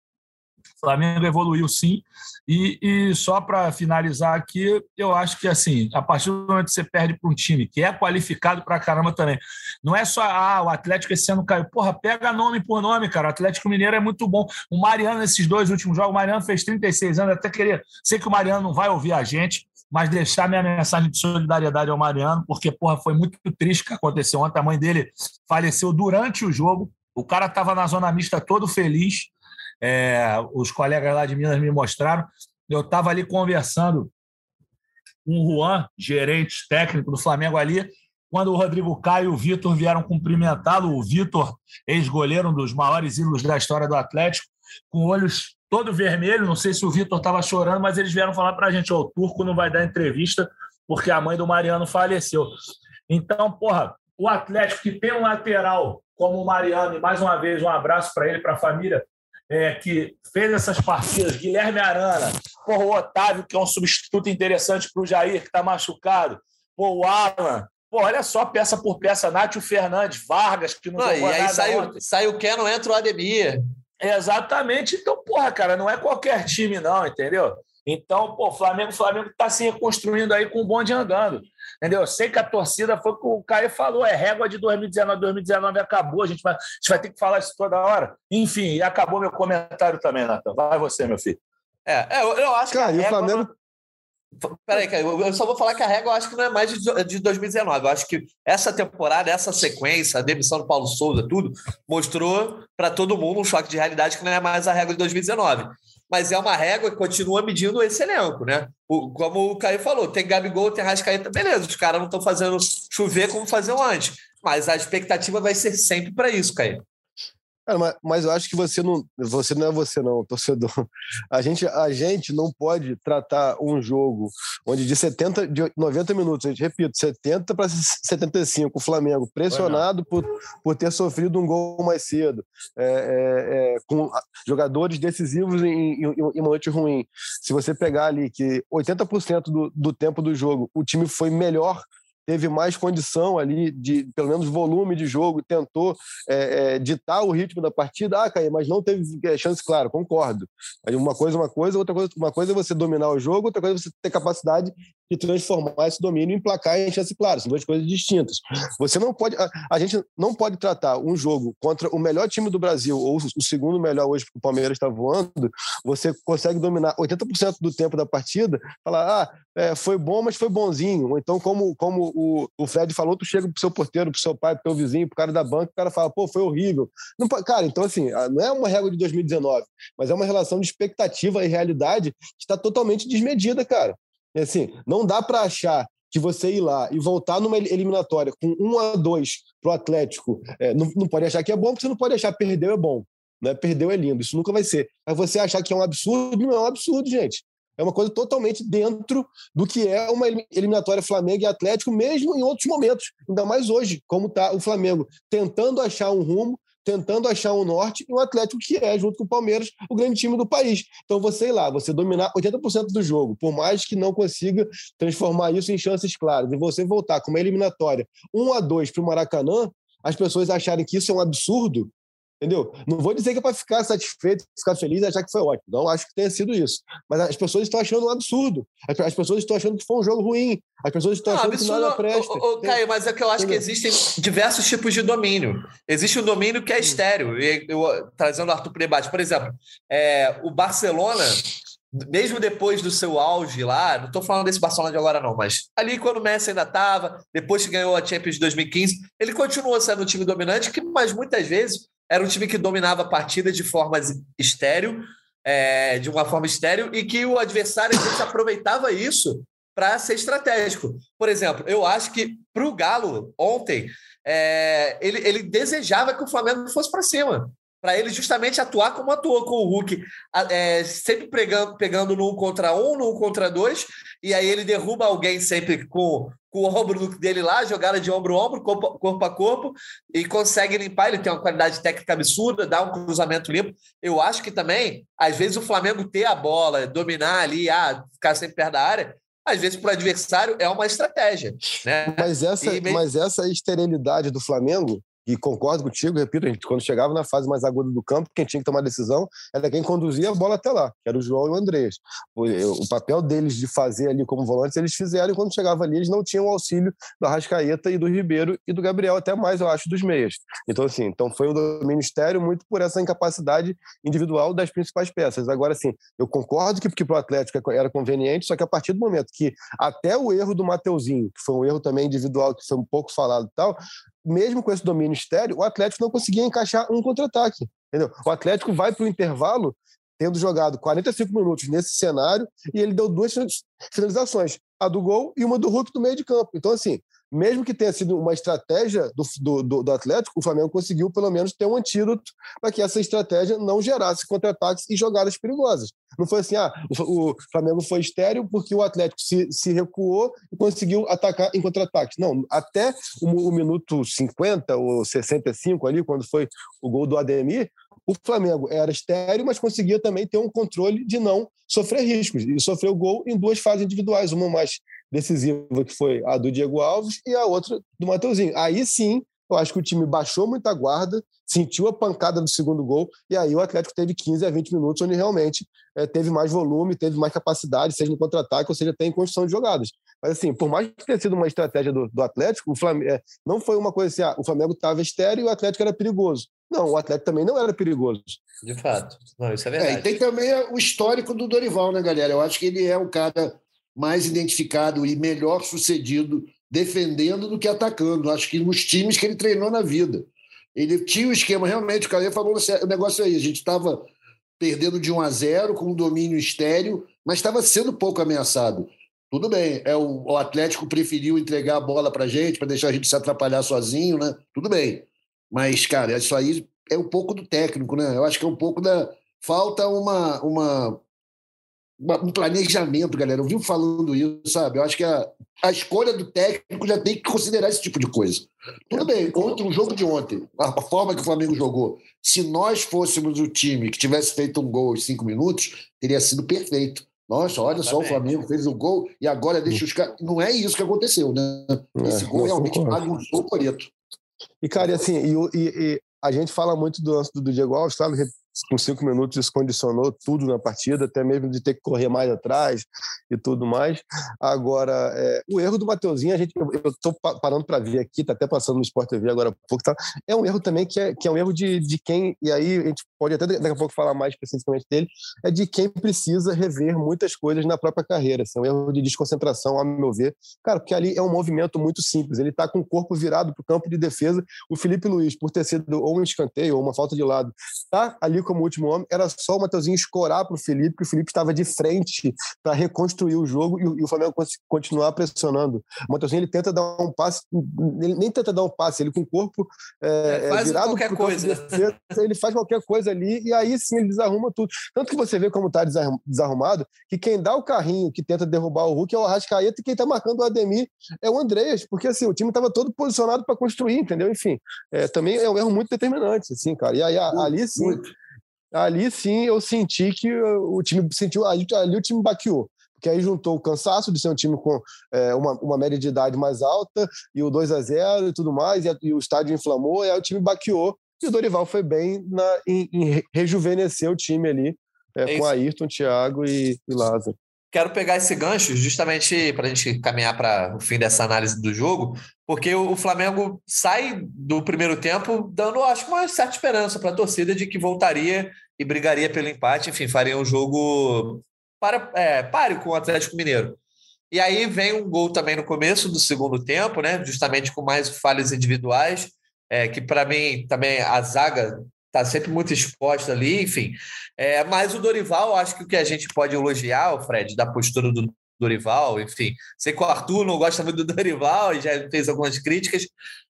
o Flamengo evoluiu sim. E, e só para finalizar aqui, eu acho que assim, a partir do momento que você perde para um time que é qualificado para caramba também, não é só ah, o Atlético esse ano caiu. Porra, pega nome por nome, cara. O Atlético Mineiro é muito bom. O Mariano, nesses dois últimos jogos, o Mariano fez 36 anos, até queria. Sei que o Mariano não vai ouvir a gente, mas deixar minha mensagem de solidariedade ao Mariano, porque, porra, foi muito triste o que aconteceu ontem. A mãe dele faleceu durante o jogo. O cara estava na zona mista todo feliz é, os colegas lá de Minas me mostraram. Eu estava ali conversando com o Juan, gerente técnico do Flamengo ali, quando o Rodrigo Caio e o Vitor vieram cumprimentá-lo. O Vitor, ex-goleiro, um dos maiores ídolos da história do Atlético, com olhos todo vermelho. Não sei se o Vitor estava chorando, mas eles vieram falar para a gente: o Turco não vai dar entrevista porque a mãe do Mariano faleceu. Então, porra, o Atlético que tem um lateral como o Mariano, e mais uma vez um abraço para ele, para a família, é, que fez essas partidas, Guilherme Arana, porra, o Otávio, que é um substituto interessante para o Jair, que está machucado, o Alan, Pô, olha só, peça por peça, Nátio Fernandes, Vargas, que não, não jogou E aí saiu, sai o Ken, não entra o Ademir. Exatamente. Então, porra, cara, não é qualquer time, não, entendeu? Então, pô, o Flamengo, Flamengo está se reconstruindo aí com o bonde andando. Entendeu? Eu sei que a torcida foi o que o Caio falou, é régua de 2019, 2019 acabou, a gente, vai, a gente vai ter que falar isso toda hora. Enfim, e acabou meu comentário também, Natan. Vai você, meu filho. É, é eu, eu acho Cara, que. Cara, o Flamengo. Peraí, eu só vou falar que a régua eu acho que não é mais de 2019. Eu acho que essa temporada, essa sequência, a demissão do Paulo Souza, tudo, mostrou para todo mundo um choque de realidade que não é mais a régua de 2019 mas é uma régua que continua medindo esse elenco, né? O, como o Caio falou, tem Gabigol, tem Rascaeta, beleza, os caras não estão fazendo chover como faziam antes, mas a expectativa vai ser sempre para isso, Caio. Cara, mas, mas, eu acho que você não, você não é você não, (laughs) torcedor. A gente, a gente não pode tratar um jogo onde de 70, de 90 minutos, gente repito, 70 para 75, o Flamengo pressionado por, por ter sofrido um gol mais cedo, é, é, é, com jogadores decisivos em, em, em noite ruim. Se você pegar ali que 80% do, do tempo do jogo o time foi melhor teve mais condição ali de, pelo menos, volume de jogo, tentou é, é, ditar o ritmo da partida. Ah, Caio, mas não teve é, chance, claro, concordo. Uma coisa, uma coisa, outra coisa, uma coisa é você dominar o jogo, outra coisa é você ter capacidade de transformar esse domínio em placar em chance clara. São duas coisas distintas. Você não pode. A, a, gente não pode tratar um jogo contra o melhor time do Brasil, ou o segundo melhor hoje, porque o Palmeiras está voando, você consegue dominar 80% do tempo da partida, falar, ah, é, foi bom, mas foi bonzinho. Ou então, como, como o, o Fred falou, tu chega pro seu porteiro, pro seu pai, pro teu vizinho, pro cara da banca, o cara fala, pô, foi horrível. Não, cara, então assim, não é uma regra de 2019, mas é uma relação de expectativa e realidade que está totalmente desmedida, cara. Assim, não dá para achar que você ir lá e voltar numa eliminatória com um a dois pro Atlético, é, não, não pode achar que é bom, porque você não pode achar perdeu é bom. Né? Perdeu é lindo, isso nunca vai ser. Mas você achar que é um absurdo, não é um absurdo, gente. É uma coisa totalmente dentro do que é uma eliminatória Flamengo e Atlético, mesmo em outros momentos, ainda mais hoje, como está o Flamengo tentando achar um rumo, tentando achar um norte, e o Atlético que é, junto com o Palmeiras, o grande time do país. Então, você ir lá, você dominar 80% do jogo, por mais que não consiga transformar isso em chances claras, e você voltar com uma eliminatória 1 a 2 para o Maracanã, as pessoas acharem que isso é um absurdo, Entendeu? Não vou dizer que é para ficar satisfeito, ficar feliz e achar que foi ótimo. Não acho que tenha sido isso. Mas as pessoas estão achando um absurdo. As pessoas estão achando que foi um jogo ruim. As pessoas estão não, achando absurdo, que nada presta. Ô, ô, Caio, mas é que eu acho Entendeu? que existem diversos tipos de domínio. Existe um domínio que é hum. estéreo. E eu, trazendo o Arthur para o debate. Por exemplo, é, o Barcelona mesmo depois do seu auge lá, não estou falando desse Barcelona de agora não, mas ali quando o Messi ainda estava, depois que ganhou a Champions de 2015, ele continuou sendo um time dominante, que, mas muitas vezes era um time que dominava a partida de forma estéreo, é, de uma forma estéreo, e que o adversário gente aproveitava isso para ser estratégico. Por exemplo, eu acho que para o Galo, ontem, é, ele, ele desejava que o Flamengo fosse para cima para ele justamente atuar como atuou com o Hulk, é, sempre pegando, pegando no um contra um, no um contra dois, e aí ele derruba alguém sempre com, com o ombro dele lá, jogada de ombro a ombro, corpo, corpo a corpo, e consegue limpar. Ele tem uma qualidade técnica absurda, dá um cruzamento limpo. Eu acho que também, às vezes, o Flamengo ter a bola, dominar ali, ah, ficar sempre perto da área, às vezes para o adversário é uma estratégia. Né? Mas, essa, e... mas essa esterilidade do Flamengo e concordo contigo, repito, gente, quando chegava na fase mais aguda do campo, quem tinha que tomar decisão era quem conduzia a bola até lá, que era o João e o Andrés. O, o, papel deles de fazer ali como volantes, eles fizeram, e quando chegava ali, eles não tinham o auxílio do Arrascaeta e do Ribeiro e do Gabriel, até mais, eu acho, dos meias. Então, assim, então foi domínio estéreo muito por essa incapacidade individual das principais peças. Agora, assim, eu concordo que porque para o Atlético era conveniente, só que a partir do momento que até o erro do Mateuzinho, que foi um erro também individual, que foi um pouco falado e tal, mesmo com esse domínio estéreo, o Atlético não conseguia encaixar um contra-ataque. Entendeu? O Atlético vai para o intervalo tendo jogado 45 minutos nesse cenário e ele deu duas finalizações, a do gol e uma do Hulk do meio de campo. Então, assim, mesmo que tenha sido uma estratégia do, do, do Atlético, o Flamengo conseguiu pelo menos ter um antídoto para que essa estratégia não gerasse contra-ataques e jogadas perigosas. Não foi assim, ah, o, o Flamengo foi estéreo porque o Atlético se, se recuou e conseguiu atacar em contra-ataques. Não, até o, o minuto 50 ou 65 ali, quando foi o gol do Ademir, o Flamengo era estéreo, mas conseguia também ter um controle de não sofrer riscos. E sofreu gol em duas fases individuais, uma mais decisiva, que foi a do Diego Alves, e a outra do Mateuzinho. Aí sim, eu acho que o time baixou muito a guarda, sentiu a pancada do segundo gol, e aí o Atlético teve 15 a 20 minutos, onde realmente é, teve mais volume, teve mais capacidade, seja no contra-ataque, ou seja, tem construção de jogadas. Mas, assim, por mais que tenha sido uma estratégia do, do Atlético, o Flamengo, é, não foi uma coisa assim, ah, o Flamengo estava estéreo e o Atlético era perigoso. Não, o Atlético também não era perigoso. De fato. Não, isso é verdade. É, e tem também o histórico do Dorival, né, galera? Eu acho que ele é o cara mais identificado e melhor sucedido defendendo do que atacando. Acho que nos times que ele treinou na vida. Ele tinha o esquema, realmente, o cara falou o negócio aí, a gente estava perdendo de 1 a 0 com um domínio estéreo, mas estava sendo pouco ameaçado. Tudo bem, é o, o Atlético preferiu entregar a bola para a gente, para deixar a gente se atrapalhar sozinho, né? Tudo bem. Mas, cara, isso aí é um pouco do técnico, né? Eu acho que é um pouco da. Falta uma, uma um planejamento, galera. Eu vi falando isso, sabe? Eu acho que a, a escolha do técnico já tem que considerar esse tipo de coisa. Tudo bem, ontem, o jogo de ontem, a forma que o Flamengo jogou, se nós fôssemos o time que tivesse feito um gol em cinco minutos, teria sido perfeito. Nossa, olha só, o Flamengo fez o gol e agora deixa os caras. Não é isso que aconteceu, né? Esse é, gol realmente bagunçou o Coreto. E, cara, assim, e, e, e, a gente fala muito do lance do, do Diego Alves, claro, com cinco minutos isso condicionou tudo na partida, até mesmo de ter que correr mais atrás e tudo mais. Agora, é, o erro do Mateuzinho, a gente, eu estou parando para ver aqui, está até passando no Sport TV agora há pouco, tá? é um erro também que é, que é um erro de, de quem, e aí a gente pode até daqui a pouco falar mais especificamente dele, é de quem precisa rever muitas coisas na própria carreira. Assim, é um erro de desconcentração, a meu ver. Cara, porque ali é um movimento muito simples, ele está com o corpo virado para o campo de defesa, o Felipe Luiz, por ter sido ou um escanteio ou uma falta de lado, tá ali como último homem, era só o Mateuzinho escorar para o Felipe, que o Felipe estava de frente para reconstruir o jogo e, e, o Flamengo continuar pressionando. O Mateuzinho ele tenta dar um passe, ele nem tenta dar um passe, ele com o corpo é, é, virado qualquer coisa. Defesa, ele faz qualquer coisa ali e aí sim ele desarruma tudo. Tanto que você vê como está desarrumado, que quem dá o carrinho que tenta derrubar o Hulk é o Arrascaeta e quem está marcando o Ademir é o Andreas, porque assim, o time estava todo posicionado para construir, entendeu? Enfim, é, também é um erro muito determinante, assim, cara. E aí ali sim, ali sim eu senti que o time sentiu, ali, ali o time baqueou. Porque aí juntou o cansaço de ser um time com é, uma, uma média de idade mais alta e o 2 a 0 e tudo mais, e, e, o estádio inflamou, e aí o time baqueou, e o Dorival foi bem na, em, em rejuvenescer o time ali, é, é com Ayrton, Thiago e, e Lázaro quero pegar esse gancho justamente para a gente caminhar para o fim dessa análise do jogo, porque o Flamengo sai do primeiro tempo dando, acho uma certa esperança para a torcida de que voltaria e brigaria pelo empate, enfim, faria um jogo para, é, páreo com o Atlético Mineiro. E aí vem um gol também no começo do segundo tempo, né? Justamente com mais falhas individuais, é, que para mim também a zaga está sempre muito exposta ali, enfim. É, mas o Dorival, acho que o que a gente pode elogiar, o Fred, da postura do Dorival, enfim. Sei que o Arthur não gosta muito do Dorival e já fez algumas críticas.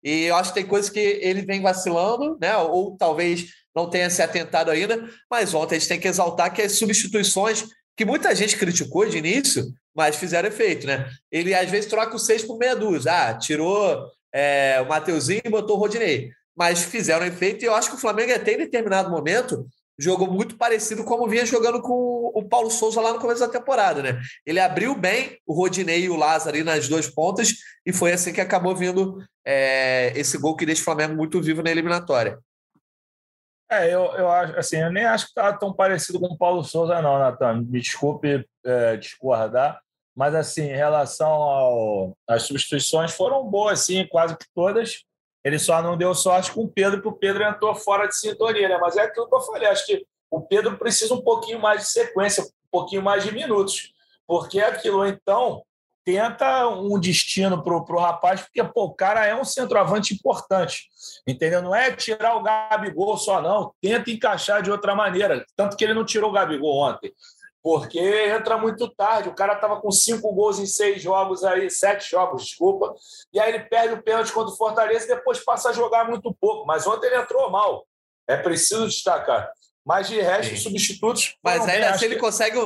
E eu acho que tem coisas que ele vem vacilando, né? Ou talvez não tenha se atentado ainda. Mas ontem a gente tem que exaltar que as substituições que muita gente criticou de início, mas fizeram efeito, né? Ele às vezes troca o seis por meia dúzia. Ah, tirou é, o Mateuzinho e botou o Rodinei mas fizeram efeito. E eu acho que o Flamengo, até em determinado momento, jogou muito parecido como vinha jogando com o Paulo Souza lá no começo da temporada, né? Ele abriu bem o Rodinei e o Lázaro ali nas duas pontas, e foi assim que acabou vindo é, esse gol que deixa o Flamengo muito vivo na eliminatória. É, eu, eu acho assim, eu nem acho que tá tão parecido com o Paulo Souza, não, Natan. Me desculpe é, discordar, mas assim, em relação às substituições foram boas, sim, quase que todas. Ele só não deu sorte com o Pedro, porque o Pedro entrou fora de sintonia, né? Mas é aquilo que eu falei, acho que o Pedro precisa um pouquinho mais de sequência, um pouquinho mais de minutos, porque aquilo então tenta um destino para o rapaz, porque pô, o cara é um centroavante importante, entendeu? Não é tirar o Gabigol só, não. Tenta encaixar de outra maneira. Tanto que ele não tirou o Gabigol ontem porque entra muito tarde. O cara estava com cinco gols em seis jogos aí, sete jogos, desculpa. E aí ele perde o pênalti contra o Fortaleza e depois passa a jogar muito pouco. Mas ontem ele entrou mal. É preciso destacar. Mas de resto, Sim. substitutos. Mas ainda se ele que... consegue,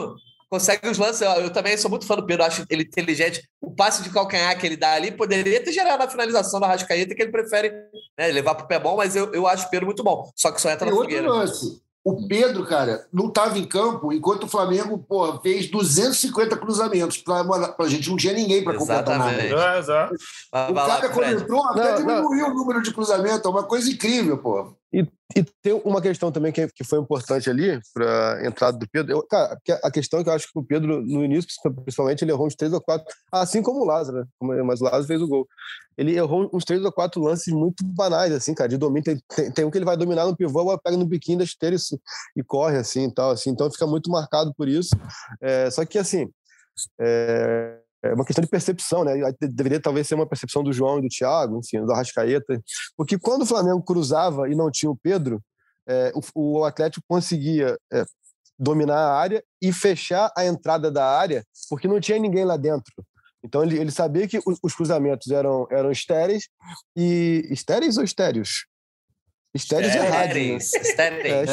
consegue os lances. Eu também sou muito fã do Pedro, acho ele inteligente. O passe de calcanhar que ele dá ali poderia ter gerado a finalização da Rascaeta, que ele prefere né, levar para o pé bom, mas eu, eu acho o Pedro muito bom. Só que só entra na fogueira. Lance. O Pedro, cara, não estava em campo enquanto o Flamengo pô, fez 250 cruzamentos. Para a gente não tinha ninguém para completar nada. É, exato. O cara, quando entrou, até diminuiu o número de cruzamentos. É uma coisa incrível, pô. E, e, tem uma questão também que, que foi importante ali para a entrada do Pedro. Eu, cara, a questão é que eu acho que o Pedro, no início, principalmente, ele errou uns três ou quatro, assim como o Lázaro, mas o Lázaro fez o gol. Ele errou uns três ou quatro lances muito banais, assim, cara, de domínio. Tem, tem, tem um que ele vai dominar no pivô, pega no biquinho da esteira e, e corre, assim, e tal, assim. Então fica muito marcado por isso. É, só que, assim, é, é uma questão de percepção, né? Deveria talvez ser uma percepção do João e do Thiago, enfim, do Arrascaeta, porque quando o Flamengo cruzava e não tinha o Pedro, é, o, o, Atlético conseguia é, dominar a área e fechar a entrada da área, porque não tinha ninguém lá dentro. Então ele, ele sabia que os, os cruzamentos eram, eram estéreis e estéreis ou estéreos? Estéreos é rádio. Né? Estéreis. É,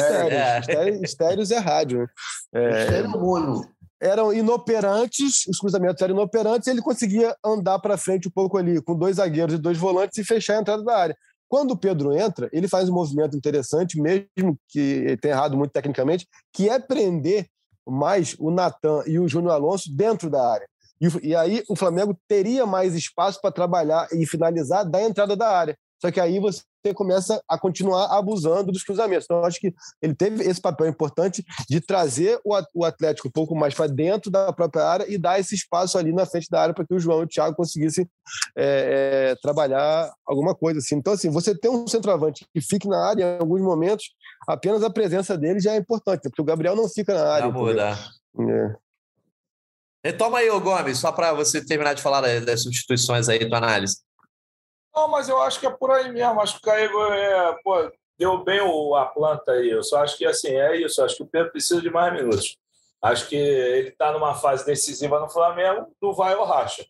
estéreos. Estéreos, é rádio. É, Estéreo mono eram inoperantes, os cruzamentos eram inoperantes, e ele conseguia andar para frente um pouco ali, com dois zagueiros e dois volantes e fechar a entrada da área. Quando o Pedro entra, ele faz um movimento interessante, mesmo que tenha errado muito tecnicamente, que é prender mais o Natan e o Júnior Alonso dentro da área. E, e aí o Flamengo teria mais espaço para trabalhar e finalizar da entrada da área. Só que aí você começa a continuar abusando dos cruzamentos. Então, acho que ele teve esse papel importante de trazer o Atlético um pouco mais para dentro da própria área e dar esse espaço ali na frente da área para que o João e o Thiago conseguissem é, é, trabalhar alguma coisa assim. Então, assim, você ter um centroavante que fique na área em alguns momentos, apenas a presença dele já é importante, porque o Gabriel não fica na área. Vai mudar. É. Retoma aí, ô Gomes, só para você terminar de falar das substituições aí, tua análise. Não, mas eu acho que é por aí mesmo. Acho que o Caígo é, pô, deu bem o, a planta aí. Eu só acho que assim, é isso. Acho que o Pedro precisa de mais minutos. Acho que ele está numa fase decisiva no Flamengo, do vai ou racha.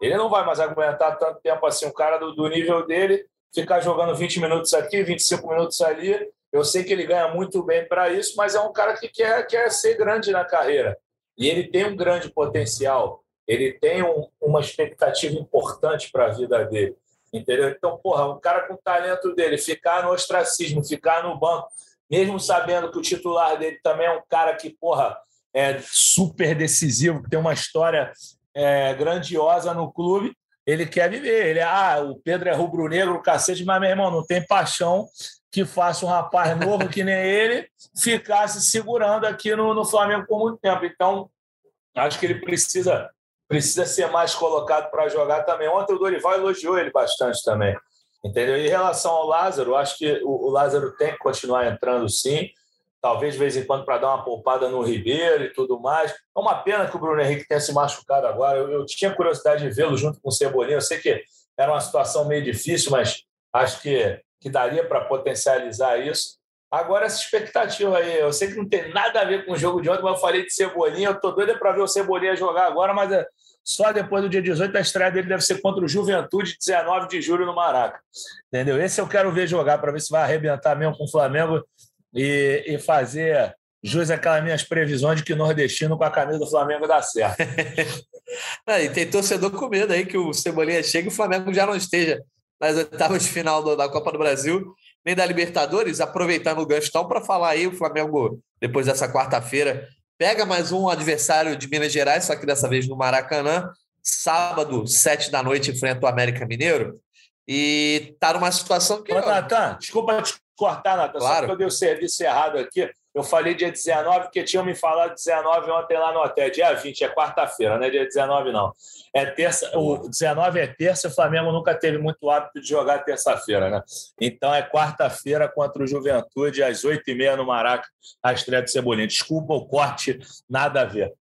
Ele não vai mais aguentar tanto tempo assim. O cara do, do nível dele ficar jogando 20 minutos aqui, 25 minutos ali. Eu sei que ele ganha muito bem para isso, mas é um cara que quer, quer ser grande na carreira. E ele tem um grande potencial. Ele tem um, uma expectativa importante para a vida dele. Entendeu? Então, porra, um cara com o talento dele ficar no ostracismo, ficar no banco, mesmo sabendo que o titular dele também é um cara que, porra, é super decisivo, que tem uma história é, grandiosa no clube, ele quer viver. Ele, ah, o Pedro é rubro-negro, cacete, mas, meu irmão, não tem paixão que faça um rapaz novo que nem ele ficasse segurando aqui no, no Flamengo por muito tempo. Então, acho que ele precisa precisa ser mais colocado para jogar também. Ontem o Dorival elogiou ele bastante também. Entendeu? Em relação ao Lázaro, acho que o, Lázaro tem que continuar entrando sim. Talvez de vez em quando para dar uma poupada no Ribeiro e tudo mais. É uma pena que o Bruno Henrique tenha se machucado agora. Eu, eu tinha curiosidade de vê-lo junto com o Cebolinha. Eu sei que era uma situação meio difícil, mas acho que, que daria para potencializar isso. Agora, essa expectativa aí, eu sei que não tem nada a ver com o jogo de ontem, mas eu falei de Cebolinha, eu tô doido para ver o Cebolinha jogar agora, mas é só depois do dia 18 a estreia dele deve ser contra o Juventude, 19 de julho no Maraca. Entendeu? Esse eu quero ver jogar para ver se vai arrebentar mesmo com o Flamengo e, e fazer jus àquelas minhas previsões de que nordestino com a camisa do Flamengo dá certo. (laughs) ah, e tem torcedor com medo aí que o Cebolinha chegue e o Flamengo já não esteja nas oitavas de final da Copa do Brasil nem da Libertadores, aproveitando o gancho então para falar aí, o Flamengo, depois dessa quarta-feira, pega mais um adversário de Minas Gerais, só que dessa vez no Maracanã, sábado, sete da noite, enfrenta o América Mineiro, e tá numa situação que... Ô, Natan, desculpa te cortar, Natan, claro. só que eu dei o serviço errado aqui, eu falei dia 19, porque tinham me falado 19 ontem lá no hotel. Dia 20, é quarta-feira, não é dia 19, não. É terça, o 19 é terça, o Flamengo nunca teve muito hábito de jogar terça-feira, né? Então é quarta-feira contra o Juventude, às 8h30 no Maraca, a estreia do Cebolinha. Desculpa o corte, nada a ver.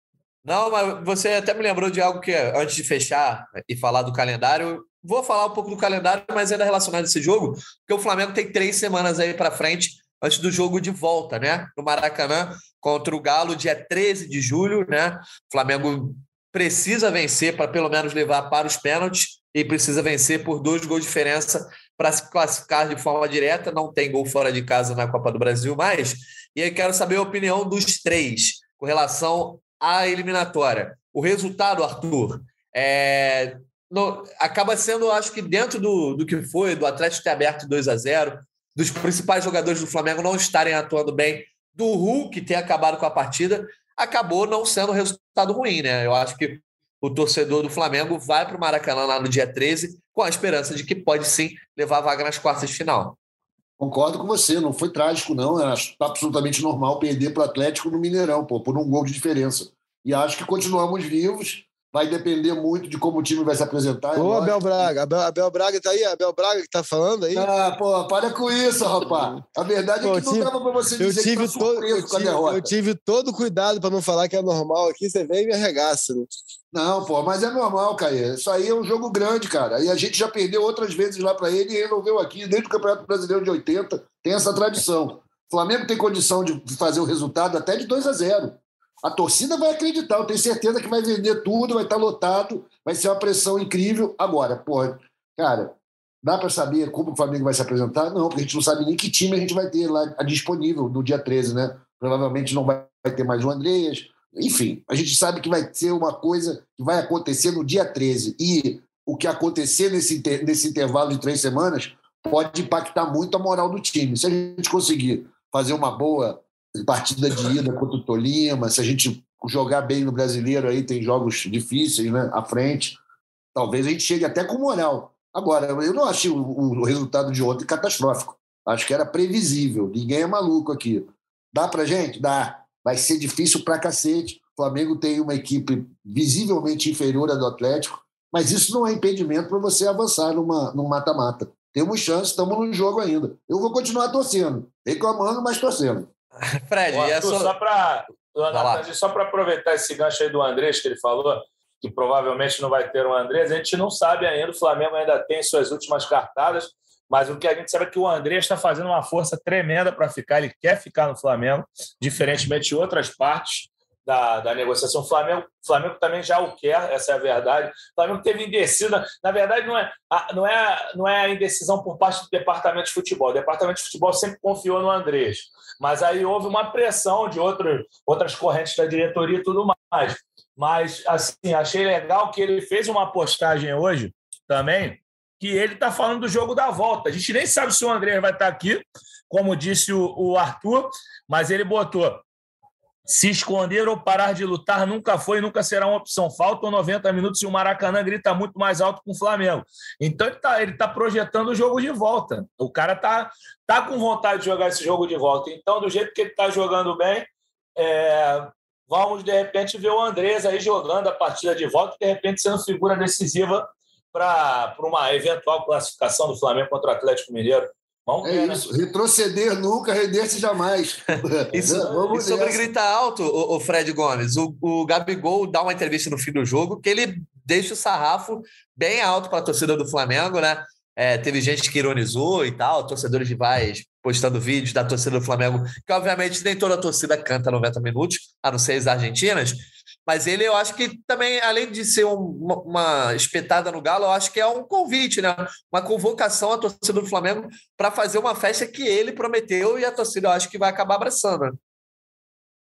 Não, mas você até me lembrou de algo que, antes de fechar e falar do calendário, vou falar um pouco do calendário, mas ainda relacionado a esse jogo, porque o Flamengo tem três semanas aí para frente antes do jogo de volta, né? No Maracanã, contra o Galo, dia 13 de julho, né? O Flamengo precisa vencer para pelo menos levar para os pênaltis e precisa vencer por dois gols de diferença para se classificar de forma direta. Não tem gol fora de casa na Copa do Brasil mais. E aí quero saber a opinião dos três com relação à eliminatória. O resultado, Arthur, é, acaba sendo, acho que dentro do, do que foi, do Atlético ter aberto 2 a 0 dos principais jogadores do Flamengo não estarem atuando bem, do Hulk ter acabado com a partida, acabou não sendo um resultado ruim, né? Eu acho que o torcedor do Flamengo vai para o Maracanã lá no dia 13 com a esperança de que pode sim levar a vaga nas quartas de final. Concordo com você, não foi trágico, não. É absolutamente normal perder para o Atlético no Mineirão, pô, por um gol de diferença. E acho que continuamos vivos vai depender muito de como o time vai se apresentar. Ô, Abel Braga. Abel, Abel Braga tá aí? Abel Braga que tá falando aí? Ah, pô, para com isso, rapaz. A verdade pô, é que não tive, dava para você dizer eu tive que tá todo, eu tive, eu tive todo cuidado para não falar que é normal aqui, você vem e me arregaça. Né? Não, pô, mas é normal, Caio. Isso aí é um jogo grande, cara. E a gente já perdeu outras vezes lá para ele e resolveu aqui, desde o Campeonato Brasileiro de 80, tem essa tradição. O Flamengo tem condição de fazer o resultado até de 2 a 0 a torcida vai acreditar, eu tenho certeza que vai vender tudo, vai estar lotado, vai ser uma pressão incrível. Agora, porra, cara, dá para saber como o Flamengo vai se apresentar? Não, porque a gente não sabe nem que time a gente vai ter lá disponível no dia 13, né? Provavelmente não vai ter mais o Andreas. Enfim, a gente sabe que vai ser uma coisa que vai acontecer no dia 13. E o que acontecer nesse, nesse intervalo de três semanas pode impactar muito a moral do time. Se a gente conseguir fazer uma boa partida de ida contra o Tolima, se a gente jogar bem no brasileiro aí, tem jogos difíceis né, à frente, talvez a gente chegue até com moral. Agora, eu não achei o, o resultado de ontem catastrófico. Acho que era previsível. Ninguém é maluco aqui. Dá pra gente? Dá. Vai ser difícil pra cacete. O Flamengo tem uma equipe visivelmente inferior à do Atlético, mas isso não é impedimento para você avançar numa, num mata-mata. Temos chance, estamos no jogo ainda. Eu vou continuar torcendo, reclamando, mas torcendo. (laughs) Fred, Ó, Arthur, só para só para aproveitar esse gancho aí do Andrés que ele falou, que provavelmente não vai ter um Andrés, a gente não sabe ainda, o Flamengo ainda tem suas últimas cartadas, mas o que a gente sabe é que o Andrés está fazendo uma força tremenda para ficar, ele quer ficar no Flamengo, diferentemente de outras partes da, da negociação. O Flamengo, Flamengo também já o quer, essa é a verdade. O Flamengo teve indecisa. Na verdade, não é, não é, não é a indecisão por parte do departamento de futebol. O departamento de futebol sempre confiou no Andrés. Mas aí houve uma pressão de outro, outras correntes da diretoria e tudo mais. Mas, assim, achei legal que ele fez uma postagem hoje também, que ele está falando do jogo da volta. A gente nem sabe se o Andrés vai estar tá aqui, como disse o, o Arthur, mas ele botou se esconder ou parar de lutar nunca foi e nunca será uma opção. Faltam 90 minutos e o Maracanã grita muito mais alto com o Flamengo. Então ele está ele tá projetando o jogo de volta. O cara está tá com vontade de jogar esse jogo de volta. Então, do jeito que ele está jogando bem, é, vamos de repente ver o Andrés aí jogando a partida de volta, de repente sendo figura decisiva para uma eventual classificação do Flamengo contra o Atlético Mineiro. É né? isso. Né? Retroceder nunca, render-se jamais. (laughs) isso, e sobre gritar alto, o, Fred Gomes, o, o Gabigol dá uma entrevista no fim do jogo que ele deixa o sarrafo bem alto para a torcida do Flamengo, né? É, teve gente que ironizou e tal, torcedores rivais postando vídeos da torcida do Flamengo, que obviamente nem toda a torcida canta 90 minutos, a não ser as argentinas, mas ele, eu acho que também, além de ser um, uma, uma, espetada no galo, eu acho que é um convite, né? Uma convocação à torcida do Flamengo para fazer uma festa que ele prometeu e a torcida, eu acho que vai acabar abraçando. Né?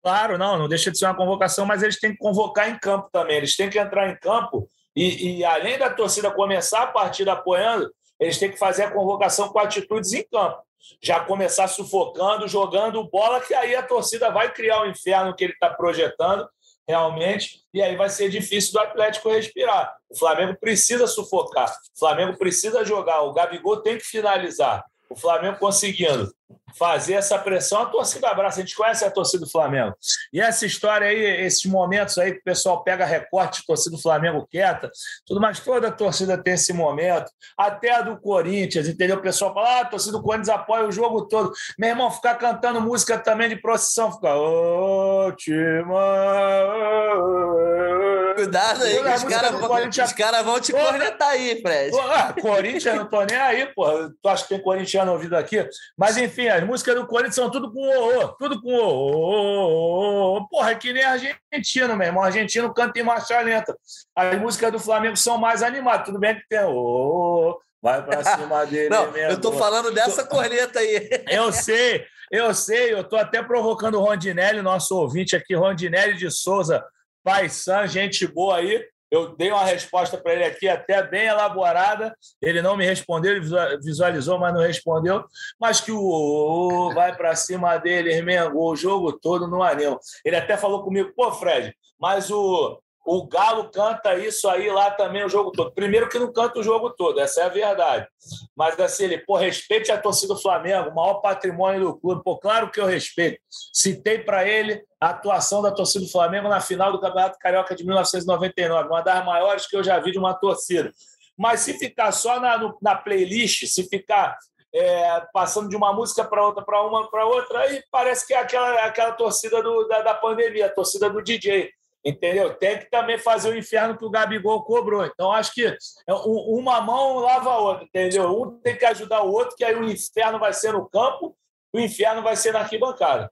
Claro, não, não deixa de ser uma convocação, mas eles têm que convocar em campo também. Eles têm que entrar em campo e, e além da torcida começar a partida apoiando, eles têm que fazer a convocação com atitudes em campo. Já começar sufocando, jogando bola, que aí a torcida vai criar o inferno que ele está projetando realmente, e aí vai ser difícil do Atlético respirar. O Flamengo precisa sufocar, o Flamengo precisa jogar, o Gabigol tem que finalizar. O Flamengo conseguindo fazer essa pressão, a torcida abraça. A gente conhece a torcida do Flamengo. E essa história aí, esses momentos aí que o pessoal pega recorte, torcida do Flamengo quieta, tudo mais, toda a torcida tem esse momento, até a do Corinthians, entendeu? O pessoal fala, ah, a torcida do Corinthians apoia o jogo todo. Meu irmão, ficar cantando música também de procissão, fica, ô, Cuidado aí, os caras vão, Corinthians... cara vão te cornetar aí, Fred. Ah, Corinthians, não tô nem aí, pô. Tu acha que tem corintiano ouvido aqui? Mas, enfim, as músicas do Corinthians são tudo com o, tudo com o. Porra, é que nem argentino, meu irmão. Argentino canta em marcha lenta. As músicas do Flamengo são mais animadas. Tudo bem que tem o. Vai pra (laughs) cima dele. Não, mesmo. eu tô falando dessa corneta aí. (laughs) Eu sei, eu sei. Eu tô até provocando o Rondinelli, nosso ouvinte aqui, Rondinelli de Souza, Paisan, gente boa aí. Eu dei uma resposta para ele aqui, até bem elaborada. Ele não me respondeu, ele visualizou, mas não respondeu. Mas que o vai para cima dele, remengou o jogo todo no anel. Ele até falou comigo, pô, Fred, mas o, o Galo canta isso aí lá também o jogo todo. Primeiro que não canta o jogo todo, essa é a verdade. Mas assim, ele, pô, respeite a torcida do Flamengo, o maior patrimônio do clube. Pô, claro que eu respeito. Citei para ele a atuação da torcida do Flamengo na final do Campeonato Carioca de 1999, uma das maiores que eu já vi de uma torcida. Mas se ficar só na, na playlist, se ficar é, passando de uma música para outra, para uma, para outra, aí parece que é aquela, aquela torcida do, da, da pandemia, a torcida do DJ entendeu? Tem que também fazer o inferno que o Gabigol cobrou. Então, acho que é uma mão lava a outra, entendeu? Um tem que ajudar o outro, que aí o inferno vai ser no campo, o inferno vai ser na arquibancada.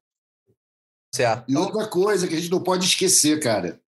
Certo. E outra coisa que a gente não pode esquecer, cara,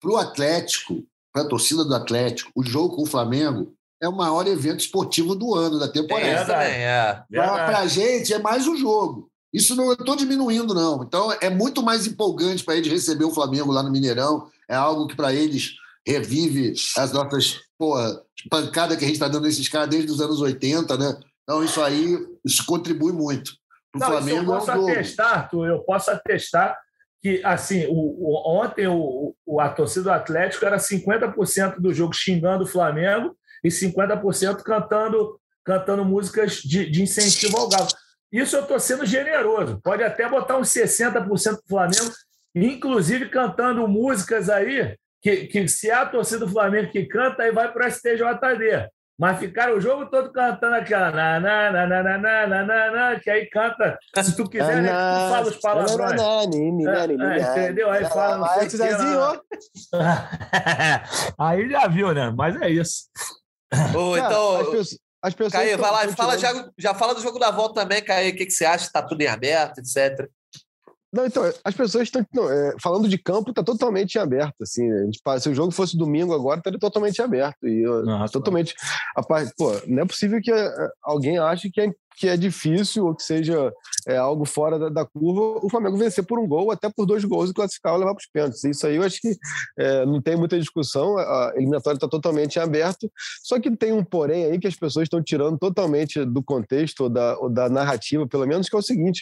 para o Atlético, para a torcida do Atlético, o jogo com o Flamengo é o maior evento esportivo do ano, da temporada. É, é. Para a gente é mais um jogo. Isso não estou diminuindo, não. Então é muito mais empolgante para eles receber o Flamengo lá no Mineirão. É algo que para eles revive as nossas porra, pancada que a gente está dando nesses caras desde os anos 80, né? Então isso aí isso contribui muito. Para o Flamengo. Eu posso é um atestar, tu, eu posso atestar que assim, o, o ontem o, o, a torcida do Atlético era 50% do jogo xingando o Flamengo e 50% cantando, cantando músicas de, de incentivo ao Galo. Isso eu estou sendo generoso. Pode até botar uns 60% do Flamengo, inclusive cantando músicas aí, que, que se é a torcida do Flamengo que canta, aí vai para o STJD. Mas ficaram o jogo todo cantando aquela na, na, na, na, na, na, na, na, na, que aí canta, se tu quiser, né, tu (laughs) fala os palavrões. É, é, entendeu? Aí fala, não sei que, (laughs) Aí já viu, né? Mas é isso. Ô, então, pessoas, as pessoas Caí, vai lá, fala, já, já fala do jogo da volta também, Caí. O que, que você acha? Está tudo em aberto, etc. Não, então, as pessoas estão. É, falando de campo, está totalmente em aberto. Assim, gente, se o jogo fosse domingo agora, estaria totalmente aberto. E, Nossa, totalmente. A parte, pô, não é possível que é, alguém ache que é que é difícil ou que seja é, algo fora da, da, curva, o Flamengo vencer por um gol, até por dois gols e classificar ou levar para os pênaltis. Isso aí eu acho que é, não tem muita discussão, a eliminatória está totalmente aberta, só que tem um porém aí que as pessoas estão tirando totalmente do contexto ou da, ou da narrativa, pelo menos, que é o seguinte: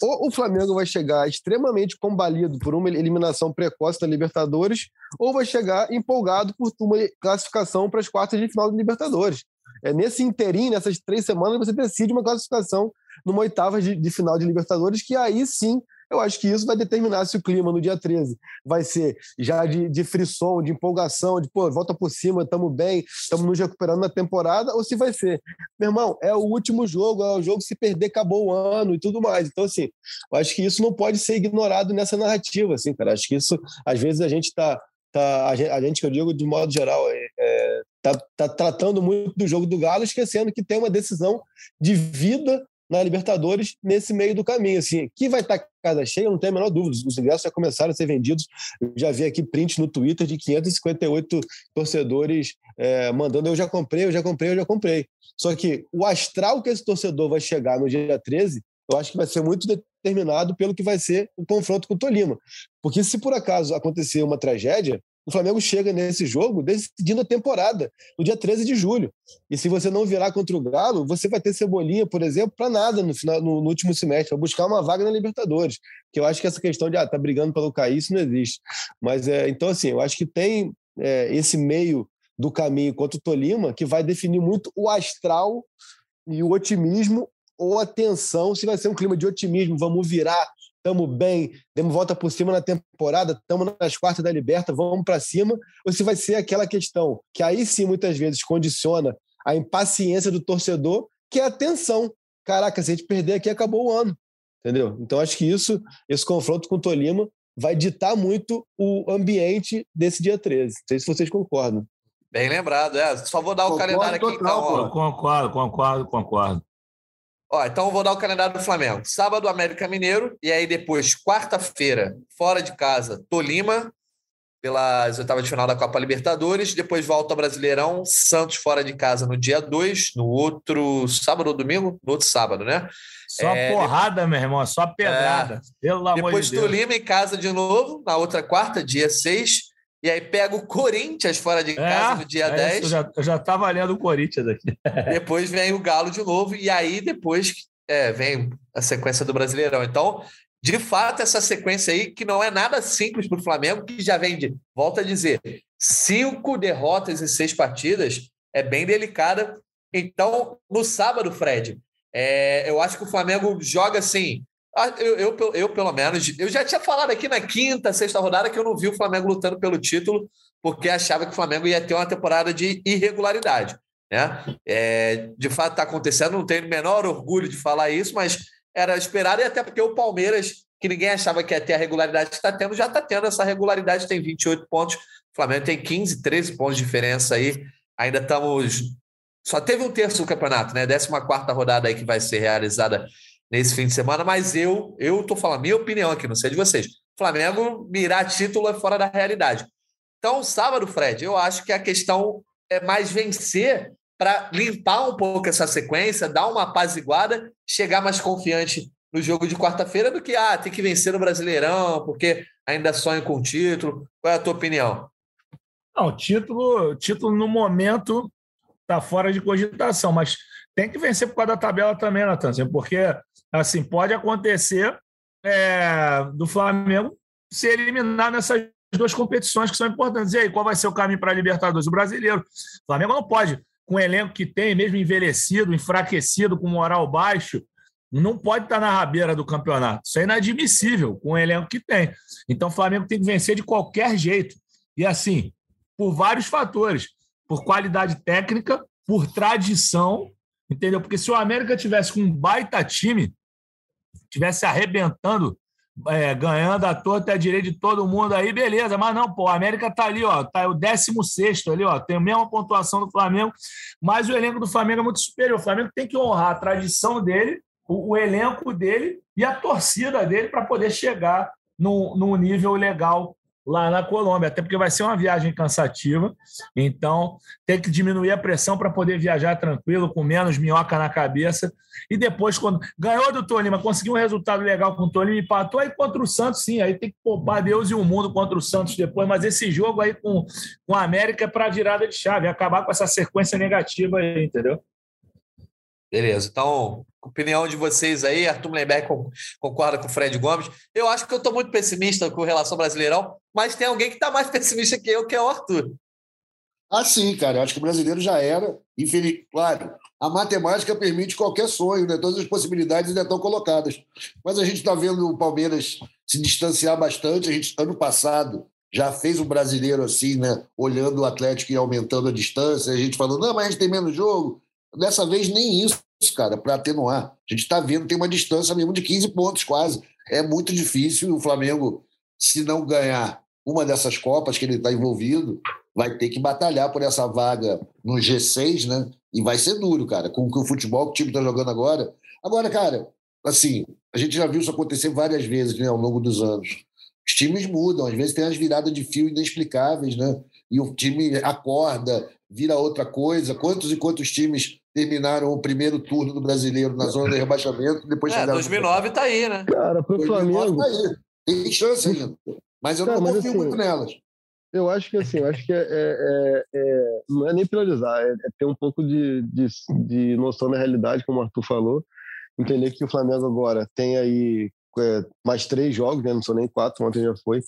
ou o Flamengo vai chegar extremamente combalido por uma eliminação precoce da Libertadores, ou vai chegar empolgado por uma classificação para as quartas de final da Libertadores. É, nesse inteirinho, nessas três semanas, você decide uma classificação numa oitava de, de final de Libertadores, que aí sim eu acho que isso vai determinar se o clima no dia 13 vai ser já de, de frisson, de empolgação, de pô, volta por cima, estamos bem, estamos nos recuperando na temporada, ou se vai ser, meu irmão, é o último jogo, é o jogo se perder, acabou o ano e tudo mais. Então, assim, eu acho que isso não pode ser ignorado nessa narrativa, assim, cara. Acho que isso, às vezes, a gente está tá, a gente, que eu digo de modo geral, é, é, tá, tá tratando muito do jogo do Galo, esquecendo que tem uma decisão de vida na Libertadores nesse meio do caminho. Assim, que vai estar casa cheia, não tem a menor dúvida. Os ingressos já começaram a ser vendidos. Eu já vi aqui prints no Twitter de 558 torcedores é, mandando: eu já comprei, eu já comprei, eu já comprei. Só que o astral que esse torcedor vai chegar no dia 13 eu acho que vai ser muito determinado pelo que vai ser o confronto com o Tolima. Porque se por acaso acontecer uma tragédia, o Flamengo chega nesse jogo decidindo a temporada, no dia 13 de julho. E se você não virar contra o Galo, você vai ter Cebolinha, por exemplo, para nada no, final, no, no, último semestre, para buscar uma vaga na Libertadores. Que eu acho que essa questão de ah, tá brigando para cair, isso não existe. Mas é, então, assim, eu acho que tem é, esse meio do caminho contra o Tolima que vai definir muito o astral e o otimismo ou a tensão, se vai ser um clima de otimismo, vamos virar, estamos bem, demos volta por cima na temporada, estamos nas quartas da Liberta, vamos para cima, ou se vai ser aquela questão que aí sim muitas vezes condiciona a impaciência do torcedor, que é a tensão. Caraca, se a gente perder aqui, acabou o ano. Entendeu? Então acho que isso, esse confronto com o Tolima, vai ditar muito o ambiente desse dia 13. Não sei se vocês concordam. Bem lembrado, é. Só vou dar o concordo calendário aqui. Total, então, concordo, concordo, concordo. Ó, então eu vou dar o calendário do Flamengo. Sábado, América Mineiro, e aí depois, quarta-feira, fora de casa, Tolima, pelas oitavas de final da Copa Libertadores. Depois volta ao Brasileirão, Santos fora de casa no dia 2, no outro sábado ou domingo? No outro sábado, né? Só é, porrada, depois... meu irmão, só pedrada. É, Pelo amor depois de Deus. Tolima em casa de novo, na outra quarta, dia 6. E aí pega o Corinthians fora de casa é, no dia é 10. eu já estava lendo o Corinthians aqui. (laughs) depois vem o Galo de novo, e aí depois é, vem a sequência do Brasileirão. Então, de fato, essa sequência aí, que não é nada simples para o Flamengo, que já vem de, volta a dizer, cinco derrotas em seis partidas, é bem delicada. Então, no sábado, Fred, é, eu acho que o Flamengo joga assim, eu, eu, eu, pelo menos, eu já tinha falado aqui na quinta, sexta rodada que eu não vi o Flamengo lutando pelo título, porque achava que o Flamengo ia ter uma temporada de irregularidade. Né? É, de fato, está acontecendo, não tenho o menor orgulho de falar isso, mas era esperado, e até porque o Palmeiras, que ninguém achava que ia ter a regularidade que está tendo, já está tendo essa regularidade, tem 28 pontos, o Flamengo tem 15, 13 pontos de diferença aí, ainda estamos. Só teve um terço do campeonato, né? 14 rodada aí que vai ser realizada nesse fim de semana, mas eu eu tô falando minha opinião aqui, não sei de vocês. Flamengo mirar título é fora da realidade. Então, sábado, Fred, eu acho que a questão é mais vencer para limpar um pouco essa sequência, dar uma apaziguada, chegar mais confiante no jogo de quarta-feira do que ah, tem que vencer no Brasileirão, porque ainda sonho com o título. Qual é a tua opinião? Não, título, título no momento está fora de cogitação, mas tem que vencer por causa da tabela também, Natanzinho, porque assim pode acontecer é, do Flamengo ser eliminado nessas duas competições que são importantes. E aí, qual vai ser o caminho para a Libertadores? O brasileiro. O Flamengo não pode com o elenco que tem, mesmo envelhecido, enfraquecido, com moral baixo, não pode estar na rabeira do campeonato. Isso é inadmissível com o elenco que tem. Então o Flamengo tem que vencer de qualquer jeito. E assim, por vários fatores. Por qualidade técnica, por tradição, entendeu? Porque se o América tivesse com um baita time, tivesse arrebentando, é, ganhando a torta a direita de todo mundo aí, beleza. Mas não, pô, o América tá ali, ó, tá o 16 ali, ó, tem a mesma pontuação do Flamengo, mas o elenco do Flamengo é muito superior. O Flamengo tem que honrar a tradição dele o, o elenco dele e a torcida dele para poder chegar num, num nível legal lá na Colômbia, até porque vai ser uma viagem cansativa, então tem que diminuir a pressão para poder viajar tranquilo, com menos minhoca na cabeça. E depois, quando ganhou do Tolima, conseguiu um resultado legal com o Tolima, empatou aí contra o Santos, sim, aí tem que poupar Deus e o mundo contra o Santos depois, mas esse jogo aí com, com a América é para virada de chave, acabar com essa sequência negativa aí, entendeu? Beleza, então opinião de vocês aí. Arthur Lemberg concorda com o Fred Gomes. Eu acho que eu estou muito pessimista com relação ao Brasileirão, mas tem alguém que está mais (laughs) pessimista que eu, que é o Arthur. Ah, sim, cara. Eu acho que o brasileiro já era. Infeliz... Claro, a matemática permite qualquer sonho, né? todas as possibilidades ainda estão colocadas. Mas a gente está vendo o Palmeiras se distanciar bastante. A gente, ano passado, já fez um brasileiro assim, né? Olhando o Atlético e aumentando a distância. A gente falando, não, mas a gente tem menos jogo. Dessa vez, nem isso cara, para atenuar. A gente está vendo, tem uma distância mesmo de 15 pontos quase. É muito difícil. O Flamengo, se não ganhar uma dessas Copas que ele está envolvido, vai ter que batalhar por essa vaga no G6, né? E vai ser duro, cara, com o futebol que o time está jogando agora. Agora, cara, assim, a gente já viu isso acontecer várias vezes né, ao longo dos anos. Os times mudam, às vezes tem as viradas de fio inexplicáveis, né? E o time acorda, vira outra coisa. Quantos e quantos times terminaram o primeiro turno do brasileiro na zona de rebaixamento. Depois é, 2009 está aí, né? Cara, para o Flamengo. Tá aí. Tem chance ainda. Mas eu Cara, não confio assim, muito nelas. Eu acho que assim, eu acho que é, é, é, é não é nem priorizar, é, é, ter um pouco de, de, de, noção da realidade, como o Arthur falou. Entender que o Flamengo agora tem aí é, mais três jogos, né? não são nem quatro, ontem já foi,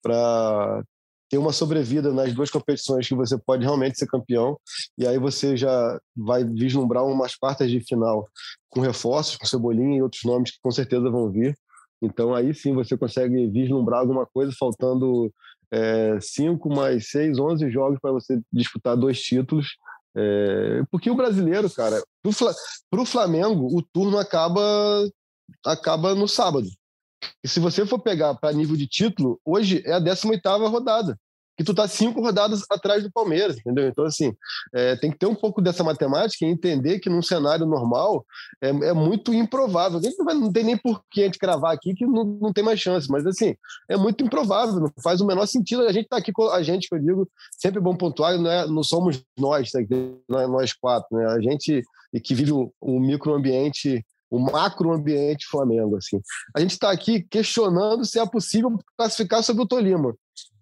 para ter uma sobrevida nas duas competições que você pode realmente ser campeão, e aí você já vai vislumbrar umas quartas de final com reforços, com Cebolinha e outros nomes que com certeza vão vir. Então aí sim você consegue vislumbrar alguma coisa, faltando é, cinco mais seis, onze jogos para você disputar dois títulos. É, porque o brasileiro, cara, para o Flamengo, o turno acaba acaba no sábado. E se você for pegar para nível de título, hoje é a 18ª rodada. Que tu tá cinco rodadas atrás do Palmeiras, entendeu? Então, assim, é, tem que ter um pouco dessa matemática e entender que num cenário normal é, é muito improvável. Não, vai, não tem nem por que a gente cravar aqui que não, não tem mais chance, mas, assim, é muito improvável, não faz o menor sentido. A gente tá aqui com a gente, que eu digo, sempre bom pontuar, não, é, não somos nós, tá? não é nós quatro, né? A gente que vive o, o microambiente o macroambiente Flamengo. Assim. A gente está aqui questionando se é possível classificar sobre o Tolima.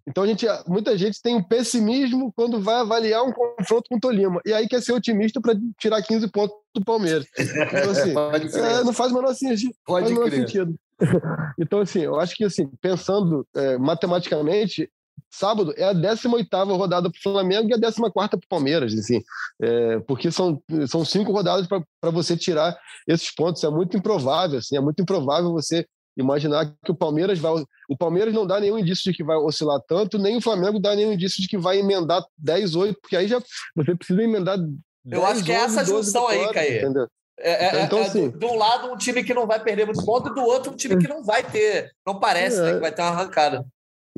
Então a gente, muita gente tem um pessimismo quando vai avaliar um confronto com o Tolima. E aí quer ser otimista para tirar 15 pontos do Palmeiras. Então, assim, (laughs) é, não faz o menor, sentido. Pode faz menor sentido. Então, assim, eu acho que assim, pensando é, matematicamente, sábado é a 18ª rodada para o Flamengo e a 14ª para o Palmeiras, assim, é, porque são, são cinco rodadas para você tirar esses pontos. É muito improvável, assim, é muito improvável você imaginar que o Palmeiras vai. O Palmeiras não dá nenhum indício de que vai oscilar tanto, nem o Flamengo dá nenhum indício de que vai emendar 10, 8, porque aí já você precisa emendar. 10, Eu acho que é essa junção aí, Caê. Entendeu? É, é, então, é, assim, de um lado, um time que não vai perder muito ponto, e do outro, um time que não vai ter. Não parece, né, é. que vai ter uma arrancada.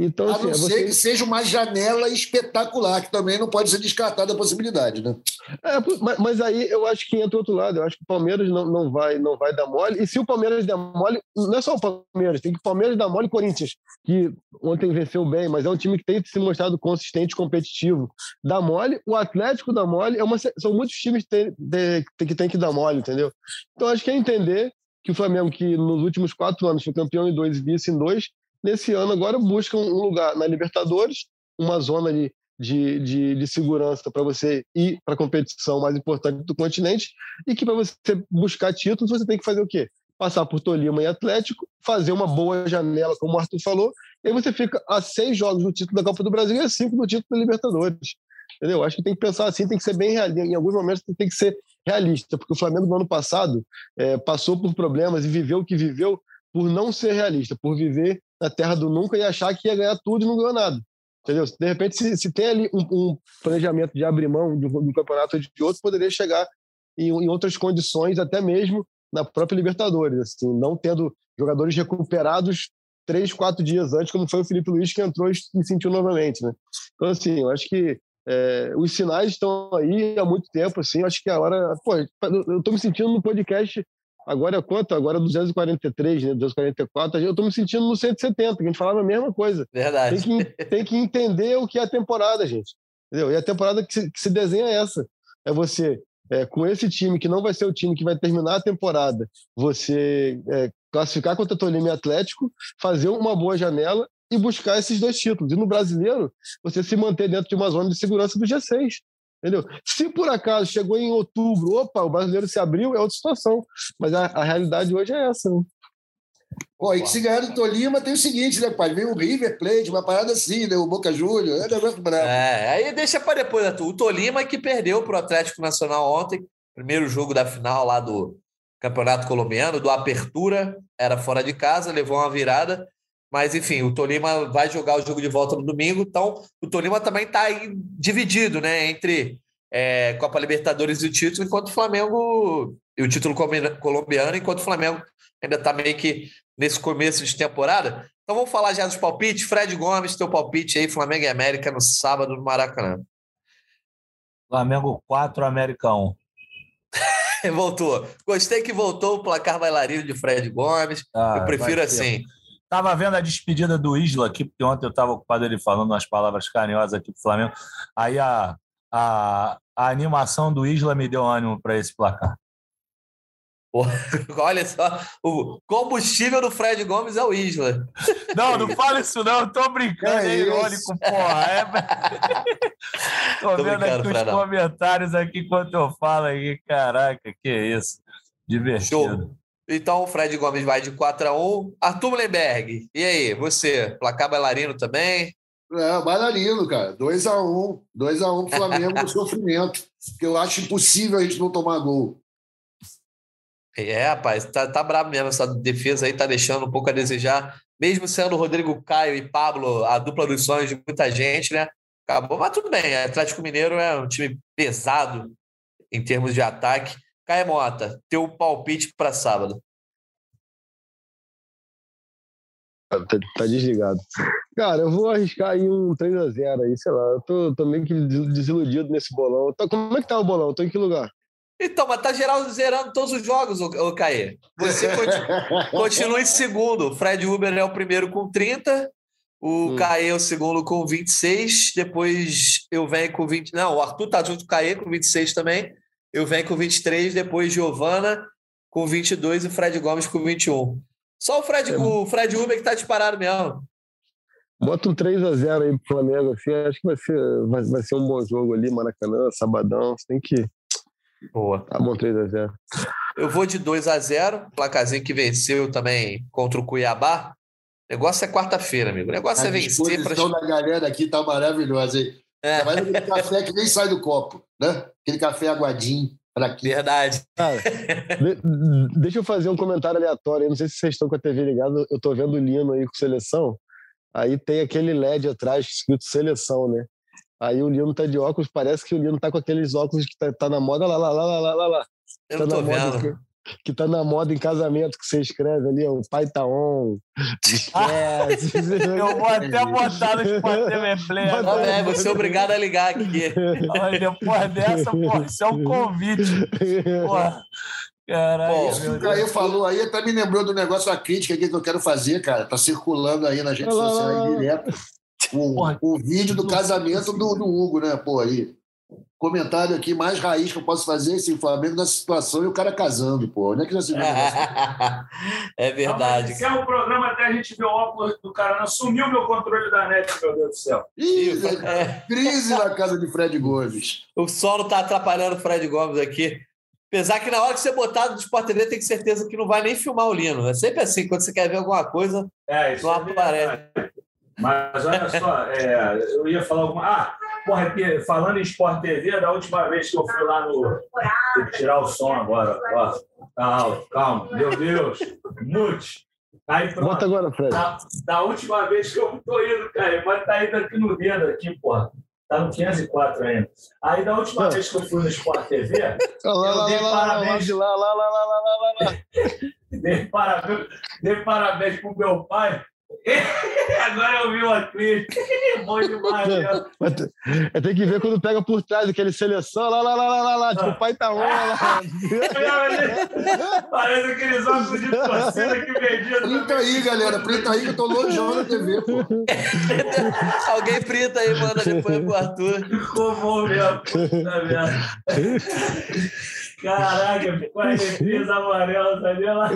Então, a assim, não assim, ser você... que seja uma janela espetacular, que também não pode ser descartada a possibilidade, né? É, mas, mas, aí eu acho que entra outro lado. Eu acho que o Palmeiras não, não, vai, não vai dar mole. E se o Palmeiras der mole, não é só o Palmeiras, tem que o Palmeiras dar mole e Corinthians, que ontem venceu bem, mas é um time que tem se mostrado consistente, competitivo. Dá mole, o Atlético dá mole, é uma, são muitos times que tem, que tem que dar mole, entendeu? Então acho que é entender que o Flamengo, que nos últimos quatro anos foi campeão em dois e vice em dois, nesse ano agora buscam um lugar na Libertadores, uma zona de, de, de, de segurança para você ir para a competição mais importante do continente e que para você buscar títulos você tem que fazer o quê? Passar por Tolima e Atlético, fazer uma boa janela, como o Arthur falou, e aí você fica a seis jogos no título da Copa do Brasil e a cinco no título da Libertadores. Entendeu? Acho que tem que pensar assim, tem que ser bem realista. Em alguns momentos tem que ser realista, porque o Flamengo no ano passado é, passou por problemas e viveu o que viveu por não ser realista, por viver na terra do nunca e achar que ia ganhar tudo e não ganhou nada. Entendeu? De repente, se, se tem ali um, um, planejamento de abrir mão de um, de um campeonato ou de outro, poderia chegar em, em, outras condições, até mesmo na própria Libertadores, assim, não tendo jogadores recuperados três, quatro dias antes, como foi o Felipe Luiz, que entrou e sentiu novamente. Né? Então, assim, eu acho que é, os sinais estão aí há muito tempo, assim, acho que a hora... Pô, eu estou me sentindo no podcast Agora é quanto? Agora é 243, né? 244. Eu estou me sentindo no 170, que a gente falava a mesma coisa. Verdade. Tem que, (laughs) tem que entender o que é a temporada, gente. Entendeu? E a temporada que se, que se desenha é essa. É você, é, com esse time, que não vai ser o time que vai terminar a temporada, você é, classificar contra o Tolima e Atlético, fazer uma boa janela e buscar esses dois títulos. E no brasileiro, você se manter dentro de uma zona de segurança do G6. Entendeu? Se por acaso chegou em outubro, opa, o brasileiro se abriu, é outra situação. Mas a, a realidade hoje é essa. Né? Pô, e que se ganhar do Tolima tem o seguinte, né, pai? Vem o River Plate, uma parada assim, né? O Boca Júnior, é negócio bravo. É, aí deixa para depois, né? O Tolima que perdeu para o Atlético Nacional ontem, primeiro jogo da final lá do Campeonato Colombiano, do Apertura, era fora de casa, levou uma virada. Mas, enfim, o Tolima vai jogar o jogo de volta no domingo, então o Tolima também está dividido né, entre é, Copa Libertadores e o título, enquanto o Flamengo. E o título colombiano, enquanto o Flamengo ainda está meio que nesse começo de temporada. Então vamos falar já dos palpites. Fred Gomes, teu palpite aí, Flamengo e América no sábado no Maracanã. Flamengo 4, América 1. (laughs) voltou. Gostei que voltou o placar bailarino de Fred Gomes. Ah, eu prefiro assim. Estava vendo a despedida do Isla aqui, porque ontem eu estava ocupado ele falando umas palavras carinhosas aqui para o Flamengo. Aí a, a, a animação do Isla me deu ânimo para esse placar. (laughs) olha só, o combustível do Fred Gomes é o Isla. Não, não fala isso não, eu tô brincando, é, é irônico, porra. É... (laughs) tô, tô vendo aqui os comentários aqui enquanto eu falo aí, caraca, que isso. Divertido. Show. Então o Fred Gomes vai de 4 a 1 Arthur Mullenberg, e aí, você? Placar bailarino também? É, bailarino, cara. 2 a 1 2 a 1 Flamengo no (laughs) sofrimento. Porque eu acho impossível a gente não tomar gol. É, rapaz, tá, tá brabo mesmo essa defesa aí, tá deixando um pouco a desejar. Mesmo sendo Rodrigo Caio e Pablo, a dupla dos sonhos de muita gente, né? Acabou, mas tudo bem. Atlético Mineiro é um time pesado em termos de ataque. Caio Mota, teu palpite para sábado. Tá, tá, desligado. Cara, eu vou arriscar aí um 3x0 aí, sei lá. Eu tô, tô meio que desiludido nesse bolão. Tá, como é que tá o bolão? Tô em que lugar? Então, mas tá geral zerando todos os jogos, o Caê. Você continua, (laughs) continua em segundo. O Fred Uber é o primeiro com 30, o hum. Caê é o segundo com 26, depois eu venho com 20. Não, o Arthur tá junto com o Caê com 26 também. Eu venho com 23, depois Giovana com 22 e Fred Gomes com 21. Só o Fred, é. o Fred Uber que tá disparado mesmo. Bota um 3x0 aí pro Flamengo, assim, acho que vai ser, vai, vai ser um bom jogo ali, Maracanã, sabadão, você tem que... Boa. Tá bom 3x0. Eu vou de 2x0, placazinho que venceu também contra o Cuiabá. O negócio é quarta-feira, amigo. O negócio a é vencer. A pra... da galera aqui tá maravilhosa, hein? É. Mas aquele café que nem sai do copo, né? Aquele café aguadinho. Verdade. Cara, de, deixa eu fazer um comentário aleatório. Eu não sei se vocês estão com a TV ligada. Eu tô vendo o Lino aí com seleção. Aí tem aquele LED atrás escrito seleção, né? Aí o Lino tá de óculos, parece que o Lino tá com aqueles óculos que tá, tá na moda lá, lá, lá, lá, lá, lá. Eu tá não tô vendo. Moda, que tá na moda em casamento, que você escreve ali, o pai tá on. (laughs) eu vou até botar no TV Play. É, vou ser obrigado a ligar aqui. Olha, depois dessa, pô, isso é um convite. Porra. Caralho, Bom, o Caio falou aí, até me lembrou do negócio, a crítica aqui que eu quero fazer, cara. Tá circulando aí nas redes sociais direto. O, o vídeo do casamento do, do Hugo, né? Pô, aí comentário aqui mais raiz que eu posso fazer assim, o Flamengo nessa situação e o cara casando, pô. Onde é que já se viu (laughs) É verdade. Esse é o programa até a gente ver o óculos do cara. Não sumiu meu controle da net, meu Deus do céu. Ih, é. crise na casa de Fred Gomes. O solo tá atrapalhando o Fred Gomes aqui. Apesar que na hora que você botar no Sport TV, tem certeza que não vai nem filmar o Lino. É sempre assim, quando você quer ver alguma coisa, é, não é aparece. Mas olha só, é, eu ia falar alguma. Ah, porra, falando em Sport TV, da última vez que eu fui lá no. Tem que tirar o som agora. Ó. Calma, calma. Meu Deus. Mute. Aí, pronto. Bota agora, Fred. Da, da, última vez que eu tô indo, cara, pode estar tá indo aqui no dedo, aqui, porra. Tá no 504 ainda. Aí, da última ah. vez que eu fui no Sport TV, lá, eu lá, dei lá, parabéns. Lá, lá, lá, lá, lá, lá, lá. (laughs) dei, parabéns, dei parabéns pro meu pai (laughs) Agora eu vi o atriz. Bom demais, né? Tenho que ver quando pega por trás aquele seleção, lá, lá, lá, lá, lá, lá. Tipo, o pai tá on, lá. (laughs) Parece aqueles óculos de torcida que vendia. Printa aí, galera. Printa aí que eu tô longe na TV, pô. (laughs) Alguém printa aí, manda depois pro Arthur. Como mesmo, puta merda. Caraca, ficou a defesa amarela, sabia lá?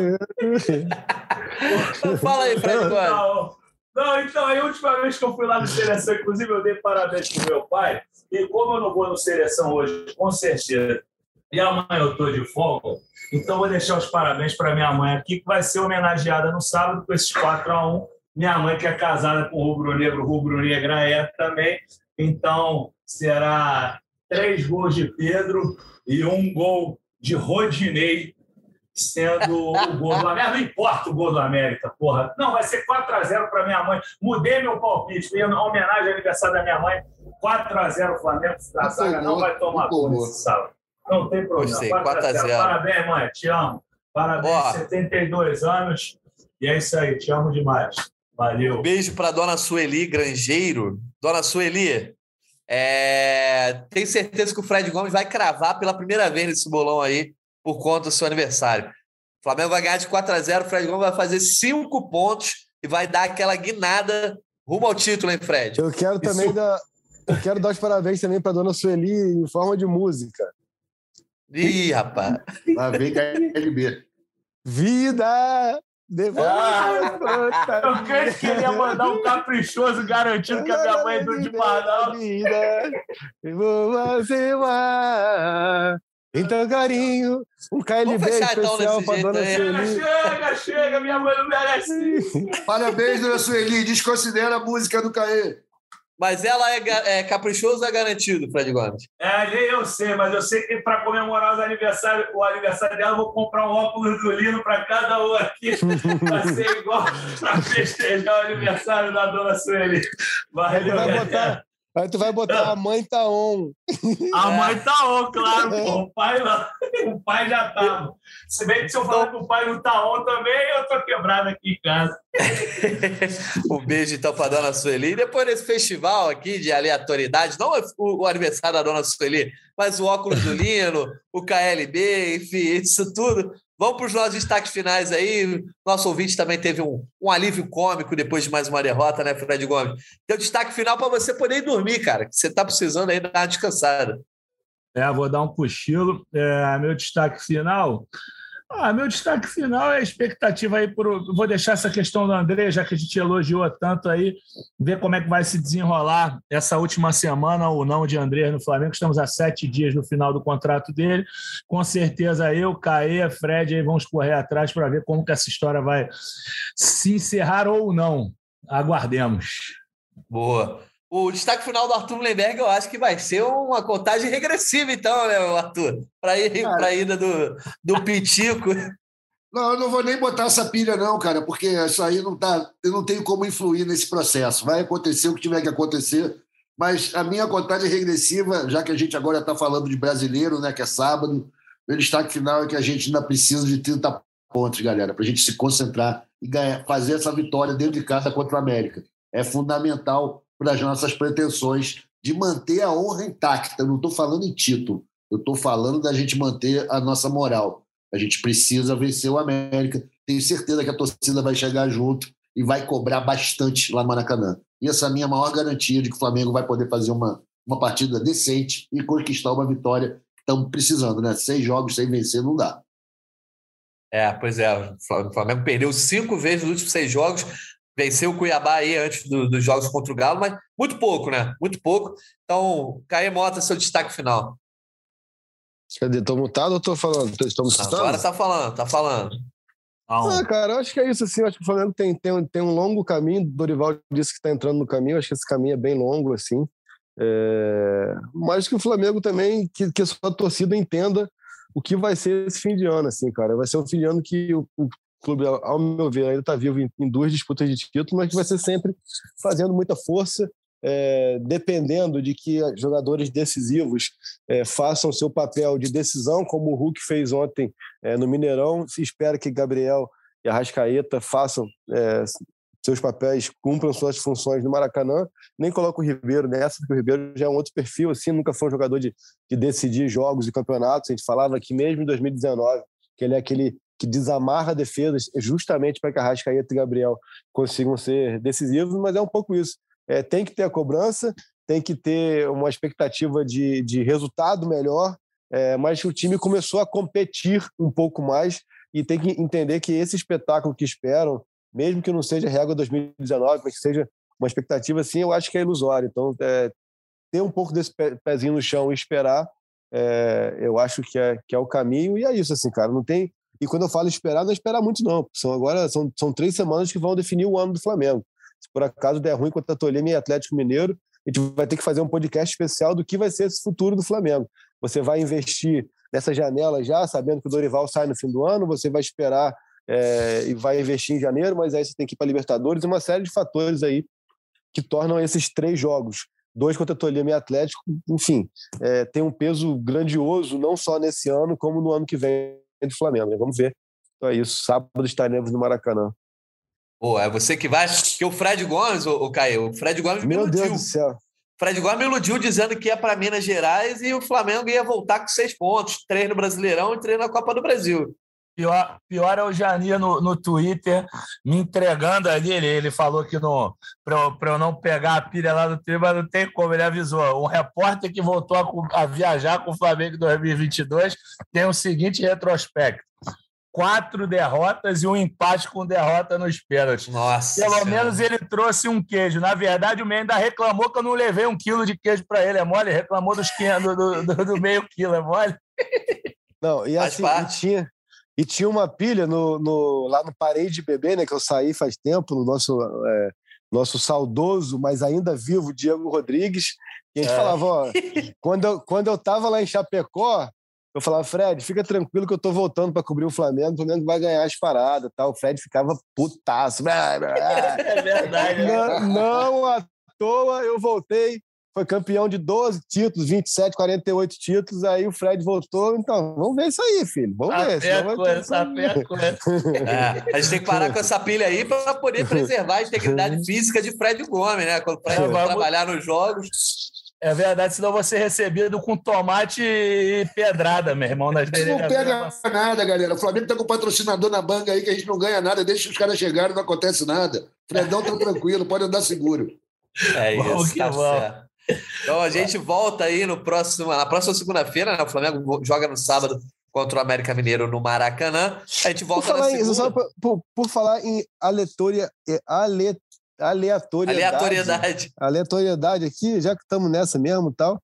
Fala aí, Fred não, não, então, a última vez que eu fui lá no Seleção, inclusive eu dei parabéns pro meu pai, e como eu não vou no Seleção hoje, com certeza, e amanhã eu tô de folga, então vou deixar os parabéns para minha mãe aqui, que vai ser homenageada no sábado com esses 4 a 1 Minha mãe, que é casada com o Rubro Negro, Rubro Negra é também. Então, será três gols de Pedro e um gol de Rodinei sendo o gol do América. Não importa o gol do América, porra. Não, vai ser 4x0 para minha mãe. Mudei meu palpite, em homenagem ao aniversário da minha mãe. 4x0 Flamengo. A zaga não vai tomar gol nesse sábado. Não tem problema. 4x0. Parabéns, mãe. Te amo. Parabéns, Ó, 72 anos. E é isso aí. Te amo demais. Valeu. Um beijo para dona Sueli Grangeiro. Dona Sueli, é... tenho certeza que o Fred Gomes vai cravar pela primeira vez nesse bolão aí por conta do seu aniversário. O Flamengo vai ganhar de 4 a 0 o Fred Gomes vai fazer 5 pontos e vai dar aquela guinada rumo ao título, hein, Fred? Eu quero também Isso... dar. Eu quero dar os parabéns também para dona Sueli em forma de música. Ih, rapaz. Lá vem KLB. Vida! Devolve ah, eu queria mandar um caprichoso garantido que a minha mãe é do de Manaus. Vou fazer uma então, carinho, um KLB fechar, então, especial então, para Dona Sueli. Chega, chega, minha mãe não merece. Parabéns, (laughs) Dona Sueli. Desconsidera a música do Caê. Mas ela é, é caprichoso ou é garantido, Fred Gomes? É, nem eu sei, mas eu sei que para comemorar aniversário, o aniversário dela, eu vou comprar um óculos do Lino para cada um aqui, (laughs) para ser igual para festejar o aniversário da Dona Sueli. Valeu, vai botar, Aí tu vai botar a mãe tá on. A (laughs) mãe tá on, claro. Pô. O pai. (laughs) O pai já tá. Se bem que se eu falar que o pai não tá on também, eu tô quebrado aqui em casa. (laughs) um beijo então pra dona Sueli. E depois desse festival aqui de aleatoriedade, não o, o aniversário da dona Sueli, mas o óculos do Lino, o KLB, enfim, isso tudo Vamos para os nossos destaques finais aí. Nosso ouvinte também teve um, um alívio cômico depois de mais uma derrota, né, Fred Gomes? Teu destaque final para você poder ir dormir, cara. Você está precisando aí dar uma descansada. É, vou dar um cochilo. É, meu destaque final ah, meu destaque final é a expectativa aí por. Vou deixar essa questão do André, já que a gente elogiou tanto aí, ver como é que vai se desenrolar essa última semana ou não de André no Flamengo. Estamos a sete dias no final do contrato dele. Com certeza eu, Caê, Fred aí vamos correr atrás para ver como que essa história vai se encerrar ou não. Aguardemos. Boa. O destaque final do Arthur Mullenberg, eu acho que vai ser uma contagem regressiva, então, né, Arthur? Para ir para a ida do, do Pitico. (laughs) Não, eu não vou nem botar essa pilha, não, cara, porque isso aí não tá. Eu não tenho como influir nesse processo. Vai acontecer o que tiver que acontecer. Mas a minha contagem regressiva, já que a gente agora está falando de brasileiro, né, que é sábado, meu destaque final é que a gente ainda precisa de 30 pontos, galera, para a gente se concentrar e ganhar, fazer essa vitória dentro de casa contra o América. É fundamental para as nossas pretensões de manter a honra intacta. Eu não estou falando em título, eu estou falando da gente manter a nossa moral. A gente precisa vencer o América. Tenho certeza que a torcida vai chegar junto e vai cobrar bastante lá no Maracanã. E essa é a minha maior garantia de que o Flamengo vai poder fazer uma, uma partida decente e conquistar uma vitória que estamos precisando, né? Seis jogos sem vencer não dá. É, pois é. O Flamengo perdeu cinco vezes nos últimos seis jogos venceu o Cuiabá aí antes do, dos jogos contra o Galo, mas muito pouco, né? Muito pouco. Então, Caê Mota, seu destaque final. Cadê? Estou mutado ou estou falando? Estou mutado? Agora tá falando, tá falando. Ah, cara, acho que é isso, assim. Acho que o Flamengo tem, tem, tem um longo caminho. Dorival disse que está entrando no caminho. Acho que esse caminho é bem longo, assim. É... Mas que o Flamengo também, que, que a sua torcida entenda o que vai ser esse fim de ano, assim, cara. Vai ser um fim de ano que o, o clube, ao meu ver, ainda está vivo em, em, duas disputas de título, mas que vai ser sempre fazendo muita força, é, dependendo de que jogadores decisivos é, façam seu papel de decisão, como o Hulk fez ontem é, no Mineirão. Se espera que Gabriel e Arrascaeta façam é, seus papéis, cumpram suas funções no Maracanã. Nem coloco o Ribeiro nessa, porque o Ribeiro já é um outro perfil, assim, nunca foi um jogador de, de decidir jogos e campeonatos. A gente falava que mesmo em 2019, que ele é aquele que desamarra defesas justamente para que Arrascaeta e Gabriel consigam ser decisivos, mas é um pouco isso. É, tem que ter a cobrança, tem que ter uma expectativa de, de resultado melhor, é, mas o time começou a competir um pouco mais e tem que entender que esse espetáculo que esperam mesmo que não seja régua 2019, mas que seja uma expectativa assim, eu acho que é ilusório. Então, é, ter um pouco desse pezinho no chão e esperar, é, eu acho que é, que é o caminho. E é isso, assim, cara. Não tem. E quando eu falo esperar, não é esperar muito, não. São agora são, são três semanas que vão definir o ano do Flamengo. Se por acaso der ruim contra Tolima e Atlético Mineiro, a gente vai ter que fazer um podcast especial do que vai ser esse futuro do Flamengo. Você vai investir nessa janela já, sabendo que o Dorival sai no fim do ano, você vai esperar é, e vai investir em janeiro, mas aí você tem que ir para Libertadores uma série de fatores aí que tornam esses três jogos, dois contra Tolima e Atlético, enfim, é, tem um peso grandioso, não só nesse ano, como no ano que vem do Flamengo. Né? Vamos ver. Então é isso. Sábado estaremos no Maracanã. Pô, é você que vai. Que o Fred Gomes, o, o Caio, o Fred Gomes Meu Deus do céu. Fred Gomes me iludiu dizendo que ia para Minas Gerais e o Flamengo ia voltar com seis pontos, três no Brasileirão e três na Copa do Brasil. Pior, pior é o Janir no, no Twitter me entregando ali. Ele, ele falou que para eu, eu não pegar a pilha lá no Twitter, mas não tem como. Ele avisou. Um repórter que voltou a, a viajar com o Flamengo em 2022 tem o seguinte retrospecto: quatro derrotas e um empate com derrota nos pênaltis. Nossa. Pelo senhora. menos ele trouxe um queijo. Na verdade, o meio ainda reclamou que eu não levei um quilo de queijo para ele. É mole? Reclamou dos, do, do, do, do meio quilo. É mole? Não, e assim, e tinha, e tinha uma pilha no, no, lá no Parede Bebê, né, que eu saí faz tempo, no nosso, é, nosso saudoso, mas ainda vivo, Diego Rodrigues. E a gente é. falava, ó, (laughs) quando eu, quando eu tava lá em Chapecó, eu falava, Fred, fica tranquilo que eu tô voltando para cobrir o Flamengo, o Flamengo vai ganhar as paradas tal. O Fred ficava putaço. (laughs) É verdade. Não, não à toa eu voltei foi campeão de 12 títulos, 27, 48 títulos, aí o Fred voltou. Então, vamos ver isso aí, filho. Vamos ver. Coisa, coisa. (laughs) É, a gente tem que parar com essa pilha aí para poder preservar a integridade (laughs) física de Fred Gomes, né? Quando o Fred é, vai trabalhar nos jogos. É verdade, senão você ser recebido com tomate e pedrada, meu irmão. Nas não pega nada, galera. O Flamengo tá com patrocinador na banca aí que a gente não ganha nada, deixa os caras chegarem, não acontece nada. Fredão tá tranquilo, pode andar seguro. É isso, tá certo. Então a gente volta aí no próximo, na próxima segunda-feira, né? O Flamengo joga no sábado contra o América Mineiro no Maracanã. A gente volta por falar, em, por, por, falar em aleatoria, ale, aleatoriedade, aleatoriedade. Aleatoriedade aqui, já que estamos nessa mesmo tal.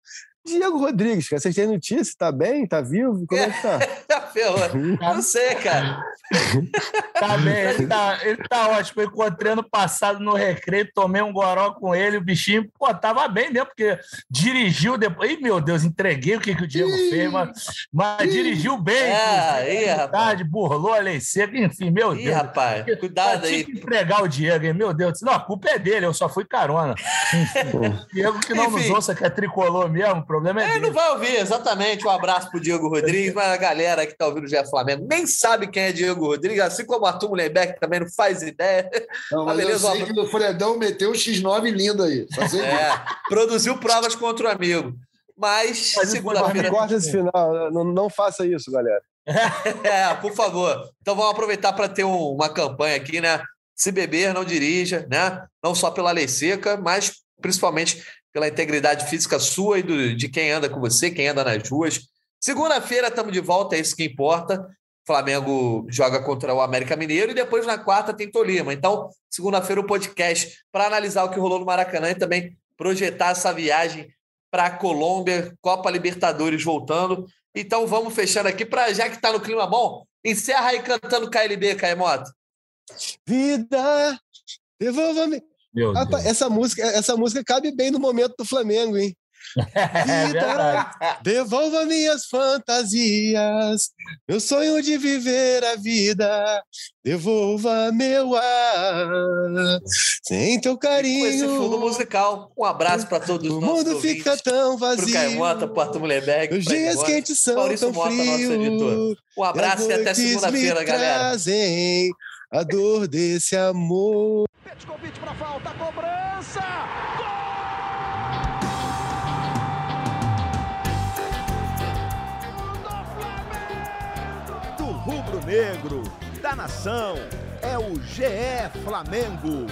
Diego Rodrigues, cara, vocês têm notícia? Tá bem? Tá vivo? Como é que tá? (laughs) tá Não sei, cara. (laughs) tá bem, ele tá, ele tá ótimo. Eu encontrei ano passado no recreio, tomei um goró com ele, o bichinho, pô, tava bem mesmo, porque dirigiu depois. Ih, meu Deus, entreguei o que, que o Diego Ih, fez, mas, mas dirigiu bem. É, aí, rapaz. burlou a lei seca, enfim, meu Ih, Deus. rapaz, cuidado aí. Tinha que entregar o Diego, hein? meu Deus. Não, a culpa é dele, eu só fui carona. (laughs) Enfim, Diego que não enfim. nos ouça, que é tricolor mesmo, problema é, é dele. não vai ouvir, exatamente. Um abraço pro Diego Rodrigues, mas a galera que tá ouvindo o Gé Flamengo nem sabe quem é Diego Rodrigues, assim como o Arthur Mullenberg também não faz ideia. Não, (laughs) mas, beleza, eu sei que o Fredão meteu um X9 lindo aí. É, produziu provas contra o amigo. Mas, mas segunda-feira. Corta esse final, não, não faça isso, galera. (laughs) é, por favor. Então vamos aproveitar para ter um, uma campanha aqui, né? Se beber, não dirija, né? Não só pela lei seca, mas principalmente pela integridade física sua e do, de quem anda com você, quem anda nas ruas. Segunda-feira estamos de volta, é isso que importa. Flamengo joga contra o América Mineiro e depois na quarta tem Tolima. Então, segunda-feira o podcast para analisar o que rolou no Maracanã e também projetar essa viagem para a Colômbia, Copa Libertadores voltando. Então vamos fechando aqui para já que está no clima bom, encerra aí cantando KLB, Caemoto. Vida, devolva-me Ah, tá, Deus. essa música, essa música cabe bem no momento do Flamengo, hein? (laughs) É verdade. Devolva minhas fantasias, meu sonho de viver a vida. Devolva meu ar, sem teu E com esse fundo carinho. musical, um abraço para todos os O mundo ouvintes. fica tão Pro vazio. Caimota, pro Arthur Mulherbeck, Os pro dias quentes são Maurício tão frios. Um abraço e até segunda-feira, galera. Trazem a dor desse amor. Petkovic para falta, cobrança! Do rubro-negro, da nação, é o GE Flamengo.